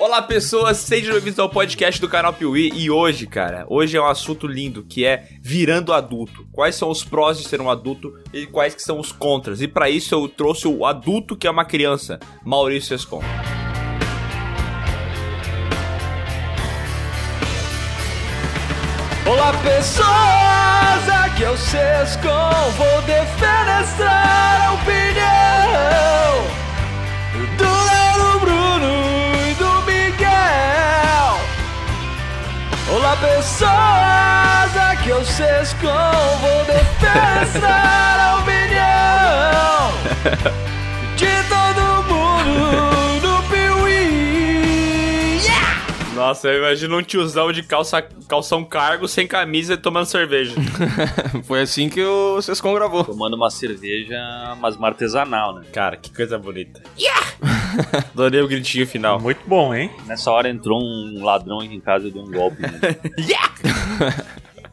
Olá, pessoas, sejam bem-vindos ao podcast do canal Piuí. E hoje, cara, hoje é um assunto lindo que é virando adulto. Quais são os prós de ser um adulto e quais que são os contras. E para isso eu trouxe o adulto que é uma criança, Maurício Escon. Olá, pessoas, aqui é o Sescom, vou defenestrar pessoas, aqui é o Sescom, vou defenestrar a opinião Nossa, eu imagino um tiozão de calça, calção cargo, sem camisa e tomando cerveja. Foi assim que o Sescon gravou. Tomando uma cerveja, mas uma artesanal, né? Cara, que coisa bonita. Yeah! Adorei o gritinho final. Muito bom, hein? Nessa hora entrou um ladrão aqui em casa e deu um golpe. Né?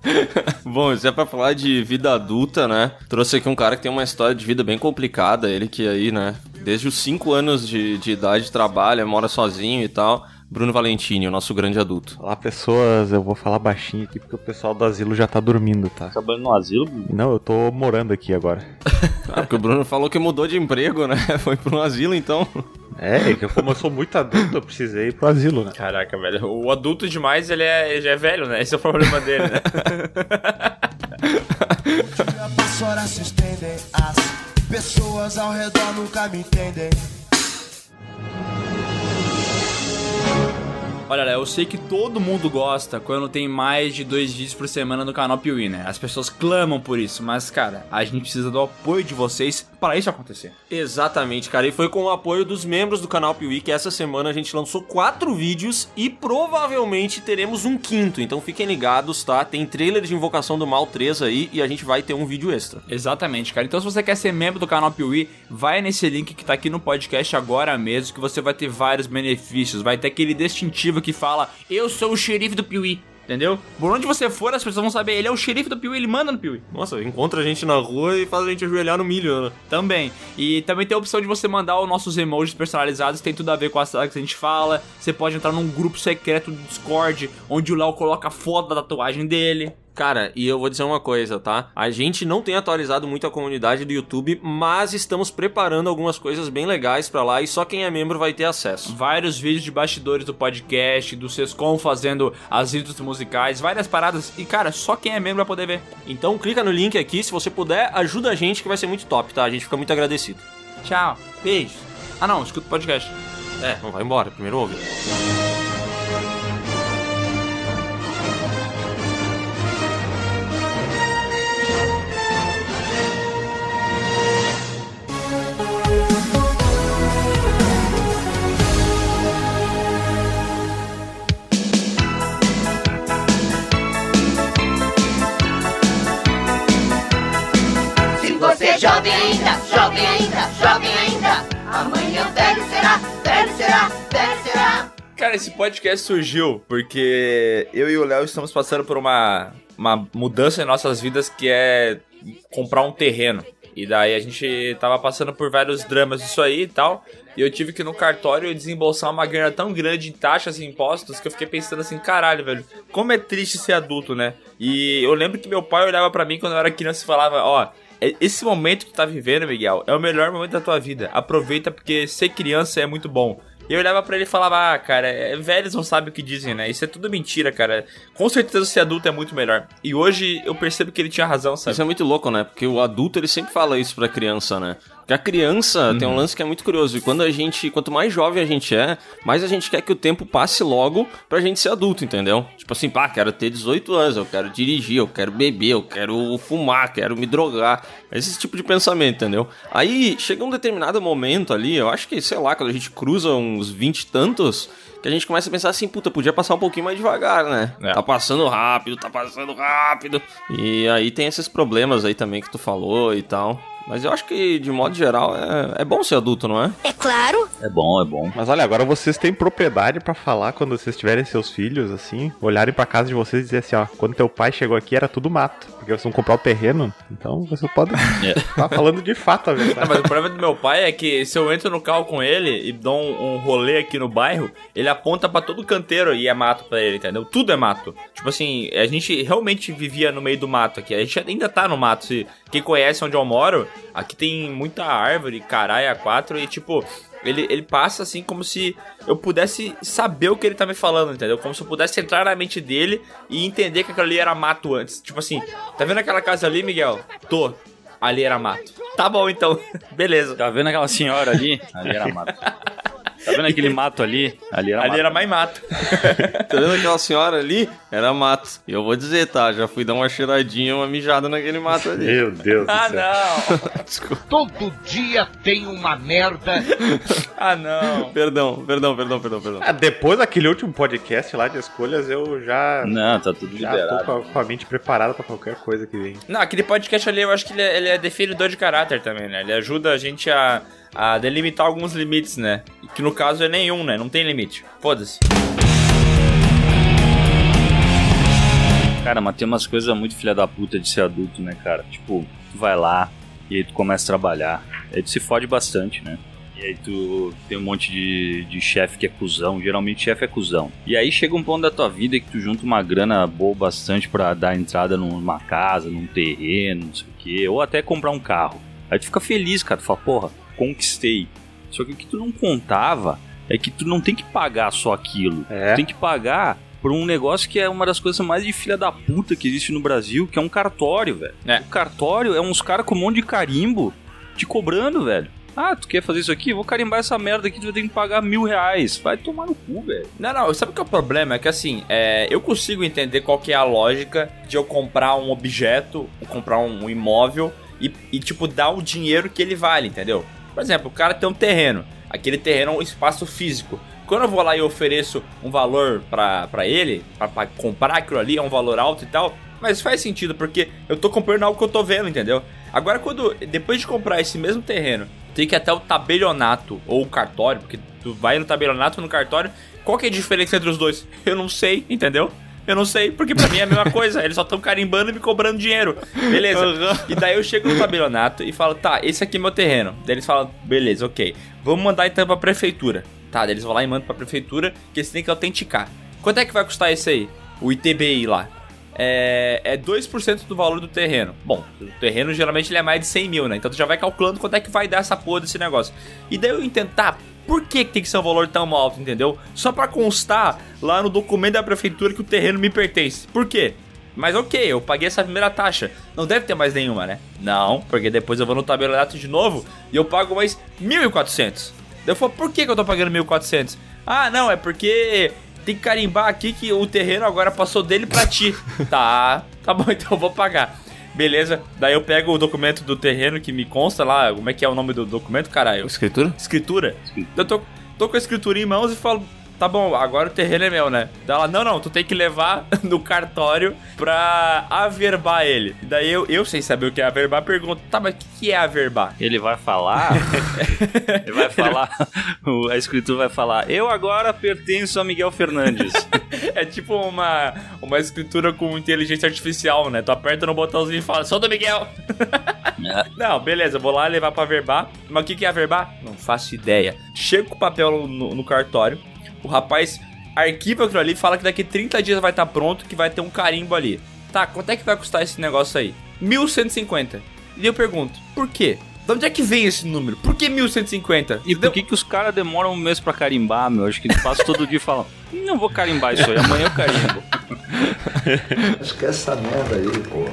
Bom, isso é pra falar de vida adulta, né? Trouxe aqui um cara que tem uma história de vida bem complicada. Ele que aí, né, desde os 5 anos de, de idade trabalha, mora sozinho e tal. Bruno Valentini, o nosso grande adulto. Olá, pessoas. Eu vou falar baixinho aqui porque o pessoal do asilo já tá dormindo, tá? Trabalhando no asilo, Bruno? Não, eu tô morando aqui agora. Ah, porque o Bruno falou que mudou de emprego, né? Foi pro asilo, então. É, que como eu sou muito adulto, eu precisei ir pro asilo, né? Caraca, velho. O adulto demais, ele, é, ele já é velho, né? Esse é o problema dele, né? As horas se estendem, as pessoas ao redor nunca me entendem. you Olha, eu sei que todo mundo gosta quando tem mais de dois vídeos por semana no canal Piuí, né? As pessoas clamam por isso, mas, cara, a gente precisa do apoio de vocês para isso acontecer. Exatamente, cara. E foi com o apoio dos membros do canal Piuí que essa semana a gente lançou quatro vídeos e provavelmente teremos um quinto. Então fiquem ligados, tá? Tem trailer de Invocação do Mal 3 aí e a gente vai ter um vídeo extra. Exatamente, cara. Então, se você quer ser membro do canal Piuí, vai nesse link que tá aqui no podcast agora mesmo, que você vai ter vários benefícios. Vai ter aquele distintivo que fala: Eu sou o xerife do Piuí. Entendeu? Por onde você for, as pessoas vão saber. Ele é o xerife do Piuí, ele manda no Piuí. Nossa, encontra a gente na rua e faz a gente ajoelhar no milho, né? Também. E também tem a opção de você mandar os nossos emojis personalizados, tem tudo a ver com a sala que a gente fala. Você pode entrar num grupo secreto do Discord, onde o Léo coloca a foto da tatuagem dele. Cara, e eu vou dizer uma coisa, tá? A gente não tem atualizado muito a comunidade do YouTube, mas estamos preparando algumas coisas bem legais pra lá e só quem é membro vai ter acesso. Vários vídeos de bastidores do podcast, do Sescom fazendo as intros musicais, várias paradas. E, cara, só quem é membro vai poder ver. Então clica no link aqui, se você puder, ajuda a gente que vai ser muito top, tá? A gente fica muito agradecido. Tchau. Beijo. Ah, não, escuta o podcast. É, não vai embora, primeiro ouve. Jovem ainda, jovem ainda, amanhã velho será, velho será, velho será. Cara, esse podcast surgiu porque eu e o Léo estamos passando por uma, uma mudança em nossas vidas que é comprar um terreno. E daí a gente tava passando por vários dramas disso aí e tal. E eu tive que no cartório desembolsar uma grana tão grande em taxas e impostos que eu fiquei pensando assim, caralho, velho, como é triste ser adulto, né? E eu lembro que meu pai olhava pra mim quando eu era criança e falava, ó, é- esse momento que tu tá vivendo, Miguel, é o melhor momento da tua vida. Aproveita porque ser criança é muito bom. E eu olhava pra ele e falava, ah, cara, é, velhos não sabem o que dizem, né? Isso é tudo mentira, cara. Com certeza ser adulto é muito melhor. E hoje eu percebo que ele tinha razão, sabe? Isso é muito louco, né? Porque o adulto ele sempre fala isso pra criança, né? Porque a criança tem um lance que é muito curioso. E quando a gente, quanto mais jovem a gente é, mais a gente quer que o tempo passe logo pra gente ser adulto, entendeu? Tipo assim, pá, quero ter 18 anos, eu quero dirigir, eu quero beber, eu quero fumar, quero me drogar. Esse tipo de pensamento, entendeu? Aí chega um determinado momento ali, eu acho que, sei lá, quando a gente cruza uns 20 e tantos, que a gente começa a pensar assim, puta, podia passar um pouquinho mais devagar, né? É. Tá passando rápido, tá passando rápido. E aí tem esses problemas aí também que tu falou e tal. Mas eu acho que, de modo geral, é, é bom ser adulto, não é? É claro. É bom, é bom. Mas olha, agora vocês têm propriedade pra falar quando vocês tiverem seus filhos, assim, olharem pra casa de vocês e dizer assim, ó, quando teu pai chegou aqui era tudo mato, porque vocês vão comprar o terreno, então vocês podem É. estar falando de fato a Não, verdade. mas o problema do meu pai é que se eu entro no carro com ele e dou um, um rolê aqui no bairro, ele aponta pra todo canteiro e é mato pra ele, entendeu? Tudo é mato. Tipo assim, a gente realmente vivia no meio do mato aqui. A gente ainda tá no mato. Se quem conhece onde eu moro, aqui tem muita árvore, caralho, a quatro e tipo. Ele, ele passa assim como se eu pudesse saber o que ele tá me falando, entendeu? Como se eu pudesse entrar na mente dele e entender que aquilo ali era mato antes. Tipo assim, tá vendo aquela casa ali, Miguel? Tô. Ali era mato. Tá bom então. Beleza. Tá vendo aquela senhora ali? Ali era mato. Tá vendo aquele mato ali? Ali era Ali mato. era mais mato. Tá vendo aquela senhora ali? Era mato. E eu vou dizer, tá? Já fui dar uma cheiradinha, uma mijada naquele mato ali. Meu Deus do Ah, céu. não. Desculpa. Todo dia tem uma merda. Ah, não. Perdão, perdão, perdão, perdão, perdão. Ah, depois daquele último podcast lá de escolhas, eu já, Não, tá tudo já tô liberado. com a, com a mente preparada pra qualquer coisa que vem. Não, aquele podcast ali eu acho que ele é, ele é definidor de caráter também, né? Ele ajuda a gente a, a delimitar alguns limites, né? Que no caso é nenhum, né? Não tem limite. Foda-se. Cara, mas tem umas coisas muito filha da puta de ser adulto, né, cara? Tipo, tu vai lá e aí tu começa a trabalhar. Aí tu se fode bastante, né? E aí tu tem um monte de, de chefe que é cuzão. Geralmente chefe é cuzão. E aí chega um ponto da tua vida que tu junta uma grana boa bastante pra dar entrada numa casa, num terreno, não sei o quê. Ou até comprar um carro. Aí tu fica feliz, cara. Tu fala, porra, conquistei. Só que o que tu não contava é que tu não tem que pagar só aquilo. É. Tu tem que pagar por um negócio que é uma das coisas mais de filha da puta que existe no Brasil, que é um cartório, velho. É. O cartório é uns caras com um monte de carimbo te cobrando, velho. Ah, tu quer fazer isso aqui? Vou carimbar essa merda aqui, tu vai ter que pagar mil reais. Vai tomar no cu, velho. Não, não, sabe o que é o problema? É que assim, é, eu consigo entender qual que é a lógica de eu comprar um objeto, comprar um imóvel e, e, tipo, dar o dinheiro que ele vale, entendeu? Por exemplo, o cara tem um terreno, aquele terreno é um espaço físico. Quando eu vou lá e ofereço um valor pra ele, pra comprar aquilo ali, é um valor alto e tal, mas faz sentido, porque eu tô comprando algo que eu tô vendo, entendeu? Agora, quando depois de comprar esse mesmo terreno, tem que ir até o tabelionato ou o cartório, porque tu vai no tabelionato ou no cartório, qual que é a diferença entre os dois? Eu não sei, entendeu? Eu não sei, porque pra mim é a mesma coisa. Eles só estão carimbando e me cobrando dinheiro. Beleza. E daí eu chego no tabelionato e falo, tá, esse aqui é meu terreno. Daí eles falam, beleza, ok. Vamos mandar então pra prefeitura. Tá, daí eles vão lá e mandam pra prefeitura, que eles têm que autenticar. Quanto é que vai custar esse aí? O ITBI lá. É, é 2% do valor do terreno. Bom, o terreno geralmente ele é mais de 100 mil, né? Então tu já vai calculando quanto é que vai dar essa porra desse negócio. E daí eu entendo, tá, por que, que tem que ser um valor tão alto, entendeu? Só pra constar lá no documento da prefeitura que o terreno me pertence. Por quê? Mas ok, eu paguei essa primeira taxa. Não deve ter mais nenhuma, né? Não, porque depois eu vou no tabelionato de novo e eu pago mais 1.400. Daí eu falo, por que, que eu tô pagando 1.400? Ah, não, é porque tem que carimbar aqui que o terreno agora passou dele pra ti. tá, tá bom, então eu vou pagar. Beleza, daí eu pego o documento do terreno que me consta lá, como é que é o nome do documento, caralho? Escritura? Escritura. Eu tô, tô com a escritura em mãos e falo, tá bom, agora o terreno é meu, né? Daí ela, não, não, tu tem que levar no cartório pra averbar ele. Daí eu, eu sem saber o que é averbar, pergunto, tá, mas o que, que é averbar? Ele vai falar. ele vai falar. A escritura vai falar. Eu agora pertenço a Miguel Fernandes. É tipo uma, uma escritura com inteligência artificial, né? Tu aperta no botãozinho e fala, sou do Miguel. Não, beleza, vou lá levar pra averbar. Mas o que, que é averbar? Não faço ideia. Chego com o papel no, no cartório, o rapaz arquiva aquilo ali e fala que daqui 30 dias vai estar pronto, que vai ter um carimbo ali. Tá, quanto é que vai custar esse negócio aí? 1150. E eu pergunto, por quê? De onde é que vem esse número? Por que 1150? E por que, que os caras demoram um mês pra carimbar, meu? Acho que eles passam todo dia e falam: Não vou carimbar isso aí, amanhã eu carimbo. Esquece essa merda aí, pô.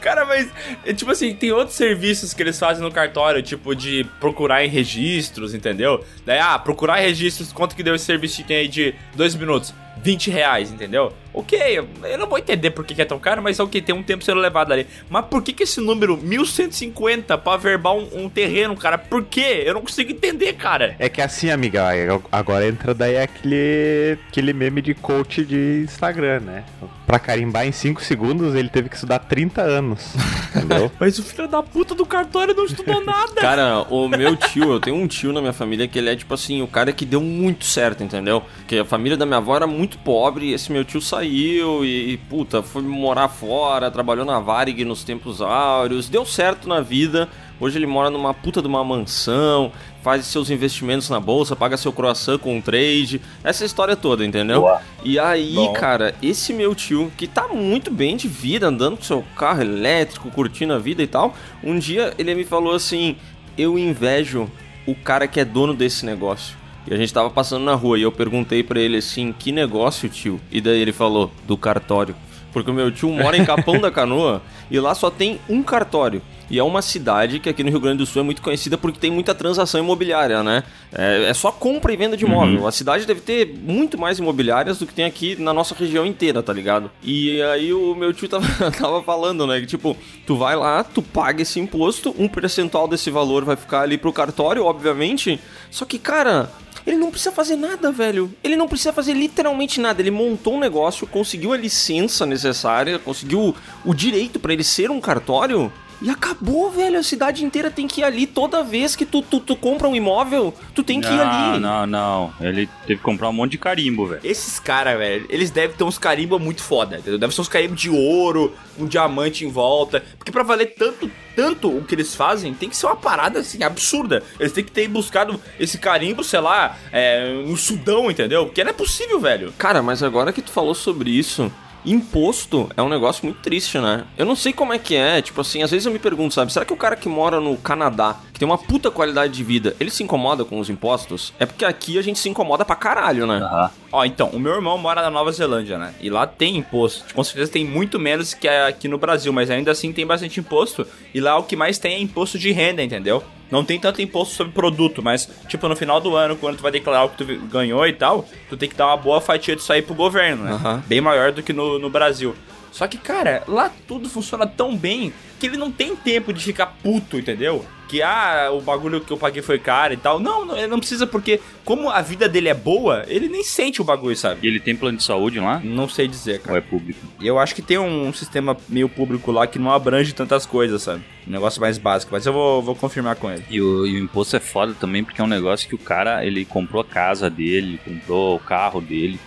Cara, mas, é, tipo assim, tem outros serviços que eles fazem no cartório, tipo de procurar em registros, entendeu? Daí, ah, procurar em registros, quanto que deu esse serviço aí de dois minutos? 20 reais, entendeu? Ok, eu eu não vou entender por que que é tão caro, mas ok, tem um tempo sendo levado ali. Mas por que que esse número 1150 pra verbar um, um terreno, cara? Por quê? Eu não consigo entender, cara. É que assim, amiga, agora entra daí aquele, aquele meme de coach de Instagram, né? Pra carimbar em 5 segundos, ele teve que estudar 30 anos. Entendeu? Mas o filho da puta do cartório não estudou nada. Cara, o meu tio, eu tenho um tio na minha família que ele é tipo assim, o cara que deu muito certo, entendeu? Que a família da minha avó era muito pobre e esse meu tio saiu e, e, puta, foi morar fora, trabalhou na Varig nos tempos áureos, deu certo na vida. Hoje ele mora numa puta de uma mansão, faz seus investimentos na bolsa, paga seu croissant com um trade, essa história toda, entendeu? Boa. E aí, Bom. cara, esse meu tio, que tá muito bem de vida, andando com seu carro elétrico, curtindo a vida e tal, um dia ele me falou assim: Eu invejo o cara que é dono desse negócio. E a gente tava passando na rua e eu perguntei pra ele assim: Que negócio, tio? E daí ele falou: Do cartório. Porque o meu tio mora em Capão da Canoa e lá só tem um cartório. E é uma cidade que aqui no Rio Grande do Sul é muito conhecida porque tem muita transação imobiliária, né? É, é só compra e venda de imóvel. A cidade deve ter muito mais imobiliárias do que tem aqui na nossa região inteira, tá ligado? E aí o meu tio tava, tava falando, né? Que tipo, tu vai lá, tu paga esse imposto, um percentual desse valor vai ficar ali pro cartório, obviamente. Só que, cara, ele não precisa fazer nada, velho. Ele não precisa fazer literalmente nada. Ele montou um negócio, conseguiu a licença necessária, conseguiu o direito pra ele ser um cartório. E acabou, velho. A cidade inteira tem que ir ali toda vez que tu, tu, tu compra um imóvel. Tu tem que ir ali. Não, não, não. Ele teve que comprar um monte de carimbo, velho. Esses caras, velho, eles devem ter uns carimbos muito foda, entendeu? Deve ser uns carimbos de ouro, um diamante em volta. Porque pra valer tanto, tanto o que eles fazem, tem que ser uma parada, assim, absurda. Eles têm que ter buscado esse carimbo, sei lá, é, no Sudão, entendeu? Porque não é possível, velho. Cara, mas agora que tu falou sobre isso, imposto é um negócio muito triste, né? Eu não sei como é que é, tipo assim, às vezes eu me pergunto, sabe, será que o cara que mora no Canadá, que tem uma puta qualidade de vida, ele se incomoda com os impostos? É porque aqui a gente se incomoda pra caralho, né? Aham. Ó, então, o meu irmão mora na Nova Zelândia, né? E lá tem imposto. Com certeza tem muito menos que aqui no Brasil, mas ainda assim tem bastante imposto. E lá o que mais tem é imposto de renda, entendeu? Não tem tanto imposto sobre produto, mas, tipo, no final do ano, quando tu vai declarar o que tu ganhou e tal, tu tem que dar uma boa fatia disso aí pro governo, né? Aham. Bem maior do que no, no Brasil. Só que, cara, lá tudo funciona tão bem que ele não tem tempo de ficar puto, entendeu? Que, ah, o bagulho que eu paguei foi caro e tal. Não, não, ele não precisa, porque como a vida dele é boa, ele nem sente o bagulho, E sabe? ele tem plano de saúde lá? Não sei dizer, cara. Ou é público? E eu acho que tem um sistema meio público lá que não abrange tantas coisas, sabe? Um negócio mais básico, mas eu vou, vou confirmar com ele. E o, e o imposto é foda também porque é um negócio que o cara, ele comprou a casa dele, comprou o carro dele,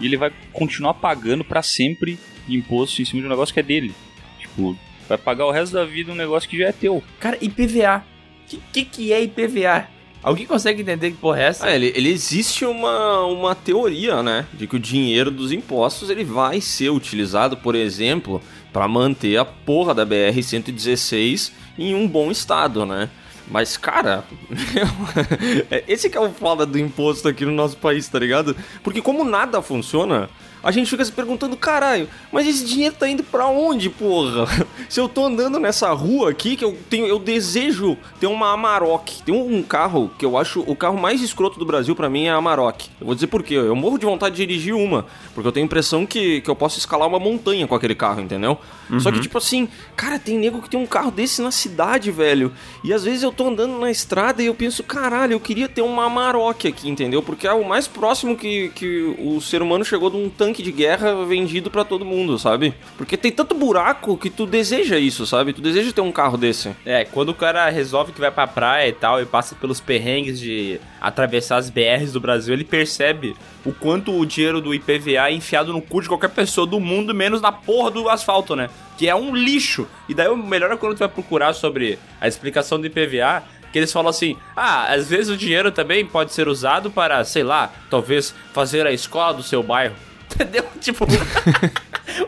e ele vai continuar pagando pra sempre imposto em cima de um negócio que é dele. Tipo, vai pagar o resto da vida um negócio que já é teu. Cara, IPVA. O que, que, que é IPVA? Alguém consegue entender que porra é essa? Ah, ele, ele existe uma, uma teoria, né? De que o dinheiro dos impostos ele vai ser utilizado, por exemplo, para manter a porra da BR-116 em um bom estado, né? Mas, cara, meu, esse que é o foda do imposto aqui no nosso país, tá ligado? Porque como nada funciona, a gente fica se perguntando, caralho, mas esse dinheiro tá indo pra onde, porra? Se eu tô andando nessa rua aqui, que eu tenho, eu desejo ter uma Amarok. Tem um carro que eu acho o carro mais escroto do Brasil pra mim é a Amarok. Eu vou dizer por quê. Eu morro de vontade de dirigir uma, porque eu tenho a impressão que, que eu posso escalar uma montanha com aquele carro, entendeu? Só que, tipo assim, cara, tem nego que tem um carro desse na cidade, velho. E às vezes eu tô andando na estrada e eu penso, caralho, eu queria ter uma Amarok aqui, entendeu? Porque é o mais próximo que, que o ser humano chegou de um tanque de guerra vendido pra todo mundo, sabe? Porque tem tanto buraco que tu deseja isso, sabe? Tu deseja ter um carro desse. É, quando o cara resolve que vai pra praia e tal, e passa pelos perrengues de atravessar as BRs do Brasil, ele percebe o quanto o dinheiro do IPVA é enfiado no cu de qualquer pessoa do mundo, menos na porra do asfalto, né? Que é um lixo. E daí o melhor é quando tu vai procurar sobre a explicação do IPVA, que eles falam assim: ah, às vezes o dinheiro também pode ser usado para, sei lá, talvez fazer a escola do seu bairro. Entendeu? Tipo,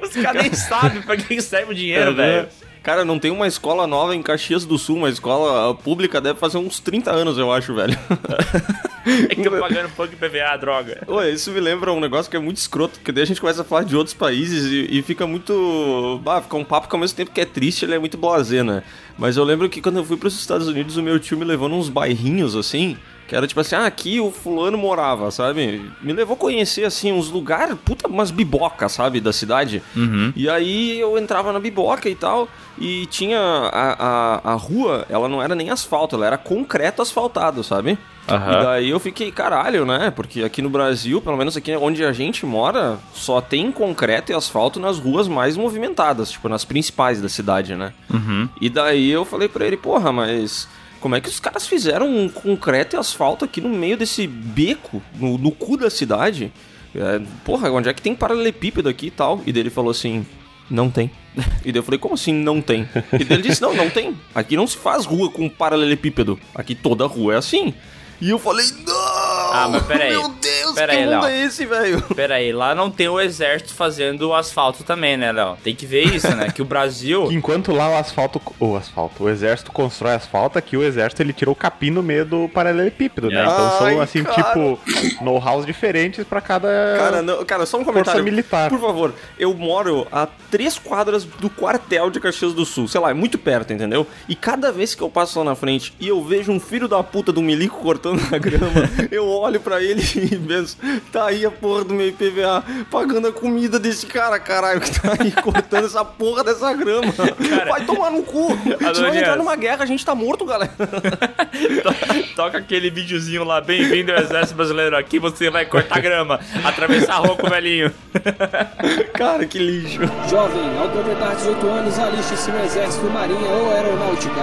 os caras nem sabem pra que serve o dinheiro, velho. Cara, não tem uma escola nova em Caxias do Sul, uma escola pública deve fazer uns 30 anos, eu acho, velho. É que eu pagando pouco IPVA, droga. Ué, isso me lembra um negócio que é muito escroto, porque daí a gente começa a falar de outros países e, e fica muito. Ah, fica um papo que ao mesmo tempo que é triste, ele é muito blasé, né? Mas eu lembro que quando eu fui pros Estados Unidos, o meu tio me levou nos bairrinhos assim. Que era tipo assim, ah, aqui o fulano morava, sabe? Me levou a conhecer, assim, uns lugares, puta, umas bibocas, sabe, da cidade. E aí eu entrava na biboca e tal, e tinha a, a, a rua, ela não era nem asfalto, ela era concreto asfaltado, sabe? E daí eu fiquei, caralho, né? Porque aqui no Brasil, pelo menos aqui onde a gente mora, só tem concreto e asfalto nas ruas mais movimentadas, tipo, nas principais da cidade, né? E daí eu falei pra ele, porra, mas como é que os caras fizeram um concreto e asfalto aqui no meio desse beco, no, no cu da cidade? É, porra, onde é que tem paralelepípedo aqui e tal? E daí ele falou assim, não tem. E daí eu falei, como assim não tem? E ele disse, não, não tem. Aqui não se faz rua com paralelepípedo. Aqui toda rua é assim. E eu falei, não! Ah, mas peraí. Meu Deus, Peraí, que mundo Léo. é esse, velho? Pera aí, lá não tem o exército fazendo o asfalto também, né, Léo? Tem que ver isso, né? Que o Brasil. Enquanto lá o asfalto, o asfalto, o exército constrói asfalto, aqui o exército ele tirou o capim no meio do paralelepípedo, né? Então Ai, são assim, cara. tipo, know-hows diferentes pra cada Cara, não, cara, só um comentário. militar. Por favor, eu moro a três quadras do quartel de Caxias do Sul. Sei lá, é muito perto, entendeu? E cada vez que eu passo lá na frente e eu vejo um filho da puta do milico cortando a grama, eu olho pra ele e penso, tá aí a porra do meu IPVA pagando a comida desse cara, caralho, que tá aí cortando essa porra dessa grama. Vai tomar no cu. Se nós entrar numa guerra, a gente tá morto, galera. to- Toca aquele videozinho lá, bem-vindo ao exército brasileiro. Aqui você vai cortar grama, atravessar a rua com o velhinho. cara, que lixo. Jovem, ao completar 18 anos, aliste-se no Exército, Marinha ou Aeronáutica.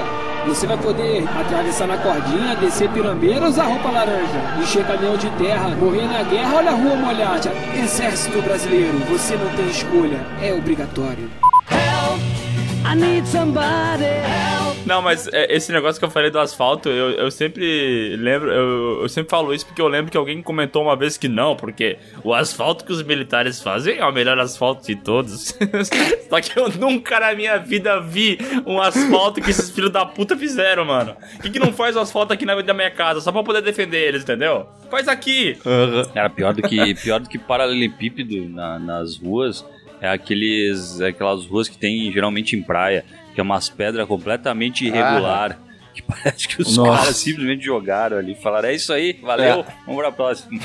Você vai poder atravessar na cordinha, descer pirambeira, usar roupa laranja, encher caminhão de terra, morrer na guerra, olha a rua molhada. Exército Brasileiro, você não tem escolha, é obrigatório. I need somebody help. Não, mas é, esse negócio que eu falei do asfalto, eu, eu sempre lembro, eu, eu sempre falo isso porque eu lembro que alguém comentou uma vez que não, porque o asfalto que os militares fazem é o melhor asfalto de todos. Só que eu nunca na minha vida vi um asfalto que esses filhos da puta fizeram, mano. Por que, que não faz o asfalto aqui na da minha casa, só pra poder defender eles, entendeu? Faz aqui! Cara, pior do que, pior do que paralelepípedo na- nas ruas é aqueles, aquelas ruas que tem geralmente em praia, que é umas pedras completamente irregular. Que parece que os Nossa. caras simplesmente jogaram ali falaram: é isso aí, valeu, vamos pra próxima.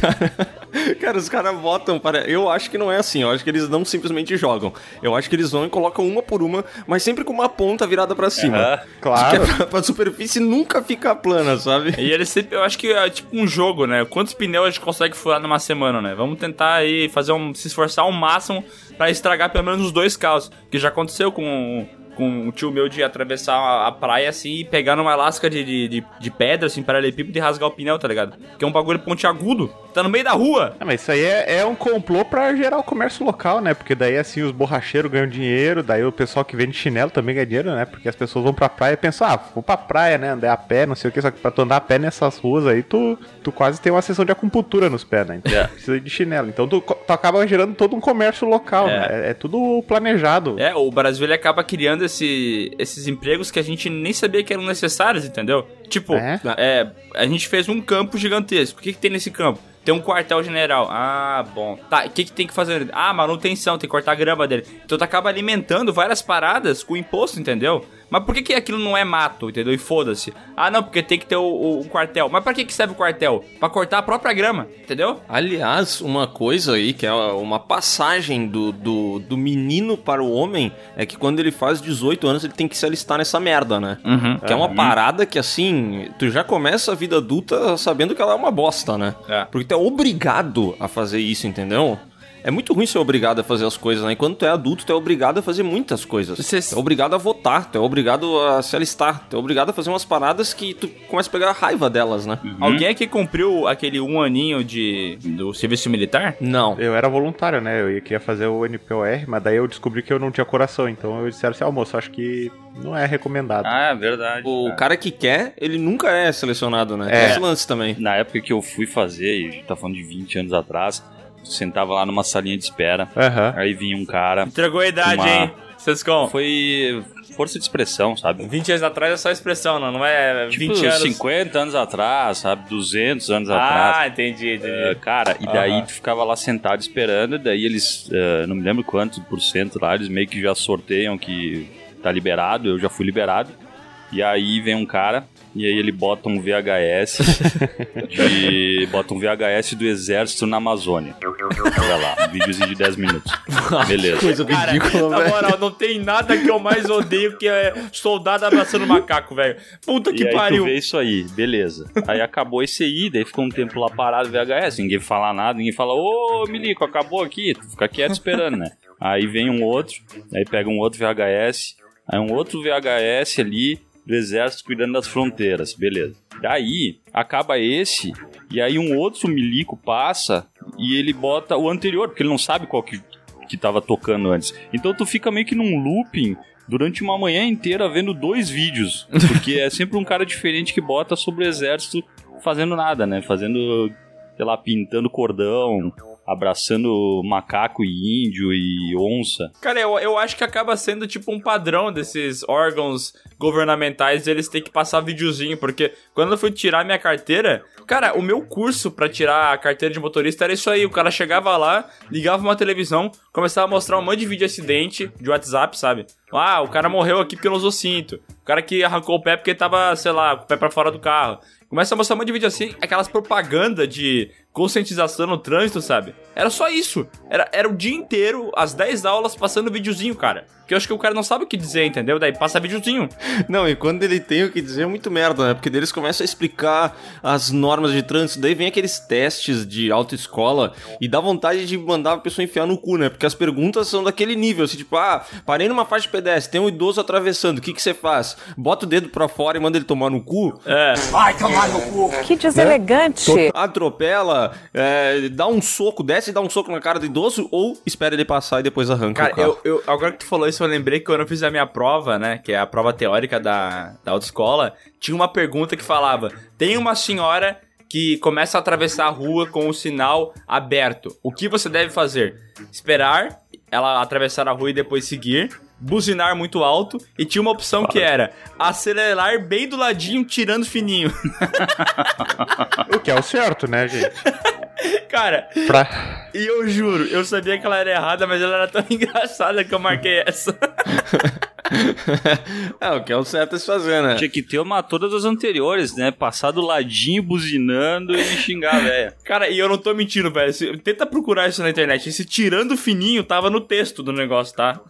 Cara, cara, os caras votam para. Eu acho que não é assim. Eu acho que eles não simplesmente jogam. Eu acho que eles vão e colocam uma por uma, mas sempre com uma ponta virada pra cima. Aham. Claro. Que é pra, pra superfície nunca ficar plana, sabe? E eles sempre, eu acho que é tipo um jogo, né? Quantos pneus a gente consegue furar numa semana, né? Vamos tentar aí fazer um, se esforçar ao máximo pra estragar pelo menos os dois carros. Que já aconteceu com, com um tio meu de atravessar a, praia assim e pegar numa lasca de, de, de, de pedra, assim, paralelepípedo e rasgar o pneu, tá ligado? Que é um bagulho pontiagudo. Tá no meio da rua. Ah, mas isso aí é, é um complô pra gerar o comércio local, né? Porque daí, assim, os borracheiros ganham dinheiro, daí o pessoal que vende chinelo também ganha dinheiro, né? Porque as pessoas vão pra praia e pensam, ah, vou pra praia, né? Andar a pé, não sei o que, só que pra tu andar a pé nessas ruas aí, tu, tu quase tem uma sessão de acupuntura nos pés, né? Então É. precisa de chinelo. Então tu, tu acaba gerando todo um comércio local, É. né? É, é tudo planejado. É, o Brasil ele acaba criando esse, esses empregos que a gente nem sabia que eram necessários, entendeu? Tipo, É? é, a gente fez um campo gigantesco. O que, que tem nesse campo? Tem um quartel-general. Ah, bom. Tá, o que, que tem que fazer? Ah, manutenção, tem que cortar a grama dele. Então tu acaba alimentando várias paradas com imposto, entendeu? Mas por que, que aquilo não é mato, entendeu? E foda-se. Ah, não, porque tem que ter o, o- o quartel. Mas pra que, que serve o quartel? Pra cortar a própria grama, entendeu? Aliás, uma coisa aí que é uma passagem do, do, do menino para o homem é que quando ele faz 18 anos ele tem que se alistar nessa merda, né? Uhum. Que é uma parada que assim, tu já começa a vida adulta sabendo que ela é uma bosta, né? É. Porque tu é obrigado a fazer isso, entendeu? É muito ruim ser obrigado a fazer as coisas, né? Enquanto tu é adulto, tu é obrigado a fazer muitas coisas. Você- Tu é obrigado a votar, tu é obrigado a se alistar, tu é obrigado a fazer umas paradas que tu começa a pegar raiva delas, né? Alguém aqui cumpriu aquele um aninho de, do serviço militar? Não. Eu era voluntário, né? Eu ia- queria fazer o NPOR, mas daí eu descobri que eu não tinha coração. Então eu disseram assim, ah, moço, acho que não é recomendado. Ah, é verdade. O cara. cara que quer, ele nunca é selecionado, né? Tem É. esse lance também. Na época que eu fui fazer, e a gente tá falando de 20 anos atrás, sentava lá numa salinha de espera, Aham. aí vinha um cara. Entregou a idade, Uma- hein? Sescom. Foi força de expressão, sabe? 20 anos atrás é só expressão, não, não é Tipo, 20 anos. 50 anos atrás, sabe? 200 anos Ah, atrás. entendi, entendi. É, cara, e daí Aham. tu ficava lá sentado esperando, e daí eles, eh, não me lembro quanto por cento lá, eles meio que já sorteiam que tá liberado, eu já fui liberado. E aí vem um cara, e aí ele bota um VHS de. bota um VHS do exército na Amazônia. Olha lá, um videozinho de 10 minutos. Beleza. Coisa Cara, ridícula, na velho. moral, não tem nada que eu mais odeio que é soldado abraçando macaco, velho. Puta que e aí pariu. tu vê isso aí, beleza. Aí acabou esse aí, daí ficou um tempo lá parado o VHS, ninguém fala nada, ninguém fala, ô Milico, acabou aqui, tu fica quieto esperando, né? Aí vem um outro, aí pega um outro VHS, aí um outro VHS ali do exército cuidando das fronteiras, beleza. Daí acaba esse, e aí um outro milico passa e ele bota o anterior, porque ele não sabe qual que, que tava tocando antes. Então tu fica meio que num looping durante uma manhã inteira vendo dois vídeos, porque é sempre um cara diferente que bota sobre o exército fazendo nada, né? Fazendo, sei lá, pintando cordão, abraçando macaco e índio e onça. Cara, eu, eu acho que acaba sendo tipo um padrão desses órgãos governamentais eles têm que passar videozinho, porque quando eu fui tirar minha carteira, cara, o meu curso pra tirar a carteira de motorista era isso aí. O cara chegava lá, ligava uma televisão, começava a mostrar um monte de vídeo de acidente de WhatsApp, sabe? Ah, o cara morreu aqui porque não usou cinto. O cara que arrancou o pé porque tava, sei lá, com o pé pra fora do carro. Começa a mostrar um monte de vídeo assim, aquelas propaganda de conscientização no trânsito, sabe? Era só isso. Era, era o dia inteiro, as 10 aulas, passando videozinho, cara. Porque eu acho que o cara não sabe o que dizer, entendeu? Daí passa videozinho. Não, e quando ele tem o que dizer é muito merda, né? Porque daí eles começam a explicar as normas de trânsito, daí vem aqueles testes de autoescola e dá vontade de mandar a pessoa enfiar no cu, né? Porque as perguntas são daquele nível, assim, tipo, ah, parei numa faixa de pedestre, tem um idoso atravessando, o que que você faz? Bota o dedo pra fora e manda ele tomar no cu? É. Que deselegante. Atropela, é, dá um soco, desce e dá um soco na cara do idoso ou espera ele passar e depois arranca Cara, o carro. eu, eu, agora que tu falou isso, eu lembrei que quando eu fiz a minha prova, né? Que é a prova teórica da, da autoescola, tinha uma pergunta que falava: tem uma senhora que começa a atravessar a rua com o sinal aberto. O que você deve fazer? Esperar ela atravessar a rua e depois seguir. Buzinar muito alto e tinha uma opção que era acelerar bem do ladinho, tirando fininho. O que é o certo, né, gente? Cara, Pra... e eu juro, eu sabia que ela era errada, mas ela era tão engraçada que eu marquei essa. é, o que é o certo é se fazer, né? Tinha que ter uma todas as anteriores, né? Passar do ladinho, buzinando e xingar a véia. Cara, e eu não tô mentindo, velho. Se- Tenta procurar isso na internet. Esse tirando fininho tava no texto do negócio, tá?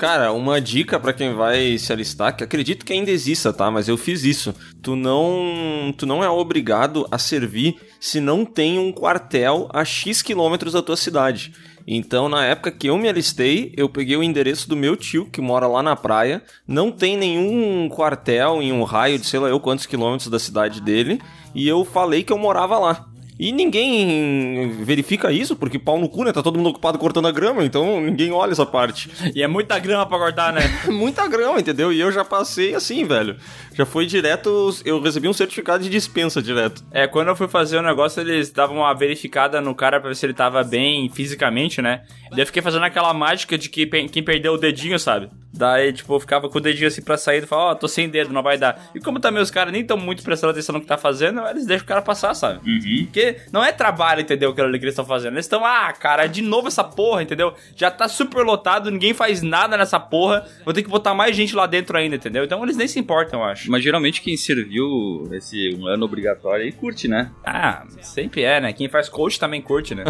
Cara, uma dica pra quem vai se alistar, que acredito que ainda exista, tá? Mas eu fiz isso. Tu não, tu não é obrigado a servir se não tem um quartel a X quilômetros da tua cidade. Então, na época que eu me alistei, eu peguei o endereço do meu tio, que mora lá na praia. Não tem nenhum quartel em um raio de sei lá eu quantos quilômetros da cidade dele. E eu falei que eu morava lá. E ninguém verifica isso, porque pau no cu, né? Tá todo mundo ocupado cortando a grama, então ninguém olha essa parte. E é muita grama pra cortar, né? Muita grama, entendeu? E eu já passei assim, velho. Já foi direto. Eu recebi um certificado de dispensa direto. É, quando eu fui fazer o negócio, eles davam uma verificada no cara pra ver se ele tava bem fisicamente, né? Daí eu fiquei fazendo aquela mágica de que quem perdeu o dedinho, sabe? Daí, tipo, eu ficava com o dedinho assim pra sair e falava, ó, tô sem dedo, não vai dar. E como também os caras nem tão muito prestando atenção no que tá fazendo, eles deixam o cara passar, sabe? Porque não é trabalho, entendeu? Ali que eles estão fazendo. Eles estão, ah, cara, de novo essa porra, entendeu? Já tá super lotado, ninguém faz nada nessa porra. Vou ter que botar mais gente lá dentro ainda, entendeu? Então eles nem se importam, eu acho. Mas geralmente quem serviu esse um ano obrigatório aí curte, né? Ah, sempre é, né? Quem faz coach também curte, né?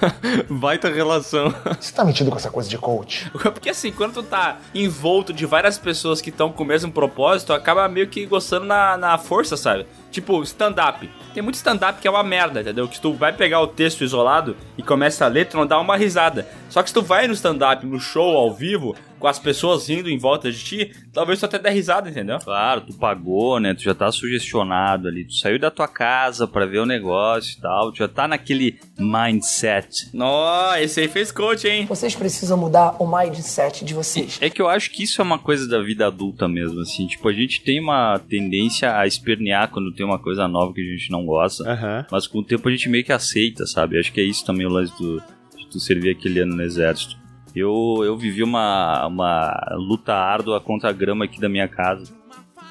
Baita relação. Você tá metido com essa coisa de coach? Porque assim, quando tu tá envolto de várias pessoas que estão com o mesmo propósito, acaba meio que gostando na, na força, sabe? Tipo, stand-up. Tem muito stand-up que é uma merda, entendeu? Que se tu vai pegar o texto isolado e começa a ler, tu não dá uma risada. Só que se tu vai no stand-up, no show, ao vivo, com as pessoas rindo em volta de ti, talvez tu até dê risada, entendeu? Claro, tu pagou, né? Tu já tá sugestionado ali. Tu saiu da tua casa pra ver o negócio e tal. Tu já tá naquele mindset. Nó, esse aí fez coach, hein? Vocês precisam mudar o mindset de vocês. É que eu acho que isso é uma coisa da vida adulta mesmo, assim. Tipo, a gente tem uma tendência a espernear quando tem uma coisa nova que a gente não gosta. Aham. Mas com o tempo a gente meio que aceita, sabe? Acho que é isso também o lance do, de tu servir aquele ano no exército. Eu, eu vivi uma, uma luta árdua contra a grama aqui da minha casa.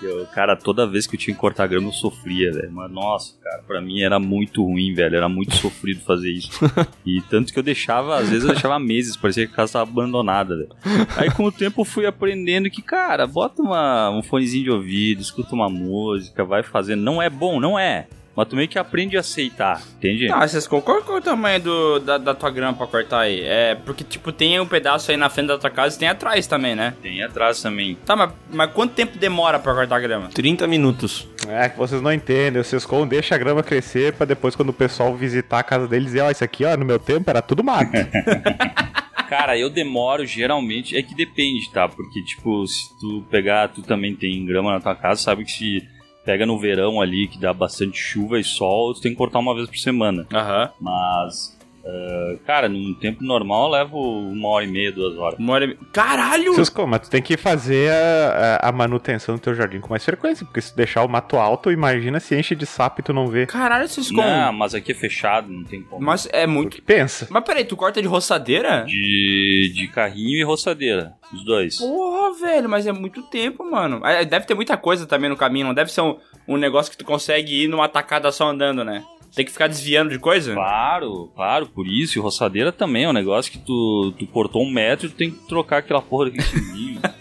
Eu, cara, toda vez que eu tinha que cortar grama eu sofria, velho. Mas nossa, cara, pra mim era muito ruim, velho. Era muito sofrido fazer isso. E tanto que eu deixava, às vezes eu deixava meses, parecia que a casa tava abandonada, velho. Aí com o tempo eu fui aprendendo que, cara, bota uma, um fonezinho de ouvido, escuta uma música, vai fazendo. Não é bom, não é. Mas tu meio que aprende a aceitar, entende? Ah, vocês concordam com o tamanho do, da, da tua grama pra cortar aí? É, porque, tipo, tem um pedaço aí na frente da tua casa e tem atrás também, né? Tem atrás também. Tá, mas, mas quanto tempo demora pra cortar a grama? 30 minutos. É que vocês não entendem. O Sescom deixa a grama crescer pra depois, quando o pessoal visitar a casa deles, dizer: Ó, isso aqui, ó, no meu tempo era tudo mato. Cara, eu demoro geralmente. É que depende, tá? Porque, tipo, se tu pegar, tu também tem grama na tua casa, sabe que se pega no verão ali, que dá bastante chuva e sol, tu tem que cortar uma vez por semana. Aham. Mas, ah, cara, num tempo normal eu levo uma hora e meia, duas horas. Uma hora e... Caralho! Sescom, mas tu tem que fazer a, a- a manutenção do teu jardim com mais frequência, porque se deixar o mato alto, imagina se enche de sapo e tu não vê. Caralho, vocês com... Não, mas aqui é fechado, não tem como. Mas é muito... que pensa? Mas peraí, tu corta de roçadeira? De, de carrinho e roçadeira, os dois. Porra, velho, mas é muito tempo, mano. Ah, Deve ter muita coisa também no caminho, não deve ser um, um negócio que tu consegue ir numa tacada só andando, né? Tem que ficar desviando de coisa? Claro, claro, por isso. E roçadeira também é um negócio que tu, tu cortou um metro e tu tem que trocar aquela porra daquele fininho.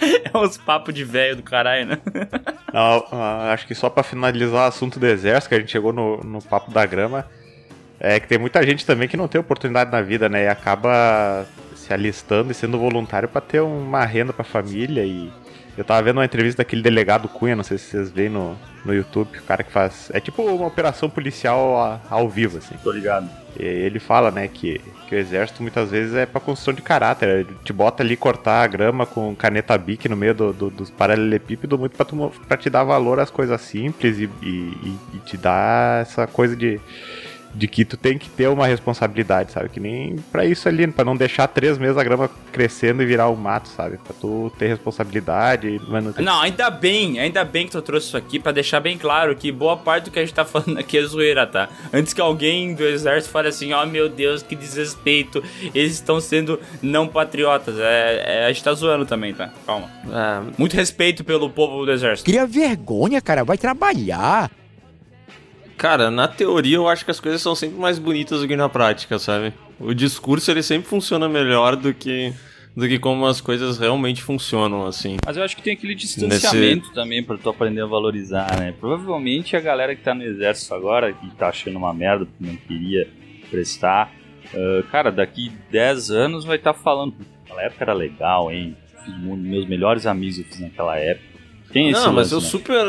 É uns papos de velho do caralho, né? Não, ah, acho que só pra finalizar o assunto do exército, que a gente chegou no, no papo da grama, é que tem muita gente também que não tem oportunidade na vida, né? E acaba se alistando e sendo voluntário pra ter uma renda pra família. E eu tava vendo uma entrevista daquele delegado Cunha, não sei se vocês veem no, no YouTube, o cara que faz. É tipo uma operação policial a- ao vivo, assim. Tô ligado. E ele fala, né, que, que o exército muitas vezes é pra construção de caráter. Ele te bota ali cortar a grama com caneta bic no meio do, do- dos paralelepípedos muito pra, tu pra te dar valor às coisas simples e, e- e te dar essa coisa de, de que tu tem que ter uma responsabilidade, sabe? Que nem pra isso ali, pra não deixar três meses a grama crescendo e virar um mato, sabe? Pra tu ter responsabilidade e manutenção. Não, ainda bem, ainda bem que tu trouxe isso aqui pra deixar bem claro que boa parte do que a gente tá falando aqui é zoeira, tá? Antes que alguém do exército fale assim, ó meu Deus, que desrespeito, eles estão sendo não patriotas. É, é, a gente tá zoando também, tá? Calma. É, Muito respeito pelo povo do exército. Cria vergonha, cara. Vai trabalhar. Cara, na teoria eu acho que as coisas são sempre mais bonitas do que na prática, sabe? O discurso ele sempre funciona melhor do que do que como as coisas realmente funcionam, assim. Mas eu acho que tem aquele distanciamento também pra tu aprender a valorizar, né? Provavelmente a galera que tá no exército agora, que tá achando uma merda porque não queria prestar, ah, cara, daqui 10 anos vai estar falando, "Pô, aquela época era legal, hein? Meus melhores amigos eu fiz naquela época. Tem esse Não, mas lance, eu né? super,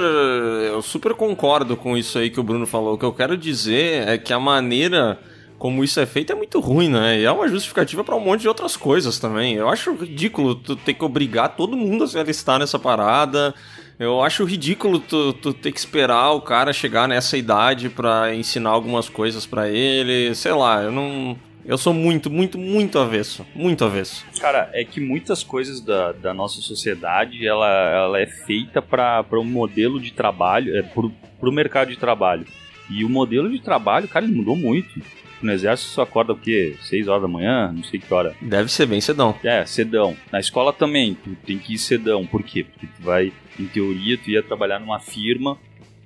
eu super concordo com isso aí que o Bruno falou. O que eu quero dizer é que a maneira como isso é feito é muito ruim, né? E é uma justificativa pra um monte de outras coisas também. Eu acho ridículo tu ter que obrigar todo mundo a se alistar nessa parada. Eu acho ridículo tu, tu ter que esperar o cara chegar nessa idade pra ensinar algumas coisas pra ele. Sei lá, eu não. Eu sou muito, muito, muito avesso. Muito avesso. Cara, é que muitas coisas da, da nossa sociedade ela, ela é feita para um modelo de trabalho, é pro, pro mercado de trabalho. E o modelo de trabalho, cara, ele mudou muito. No exército você acorda o quê? 6 horas da manhã? Não sei que hora. Deve ser bem cedão. É, cedão. Na escola também, tu tem que ir cedão. Por quê? Porque tu vai, em teoria, tu ia trabalhar numa firma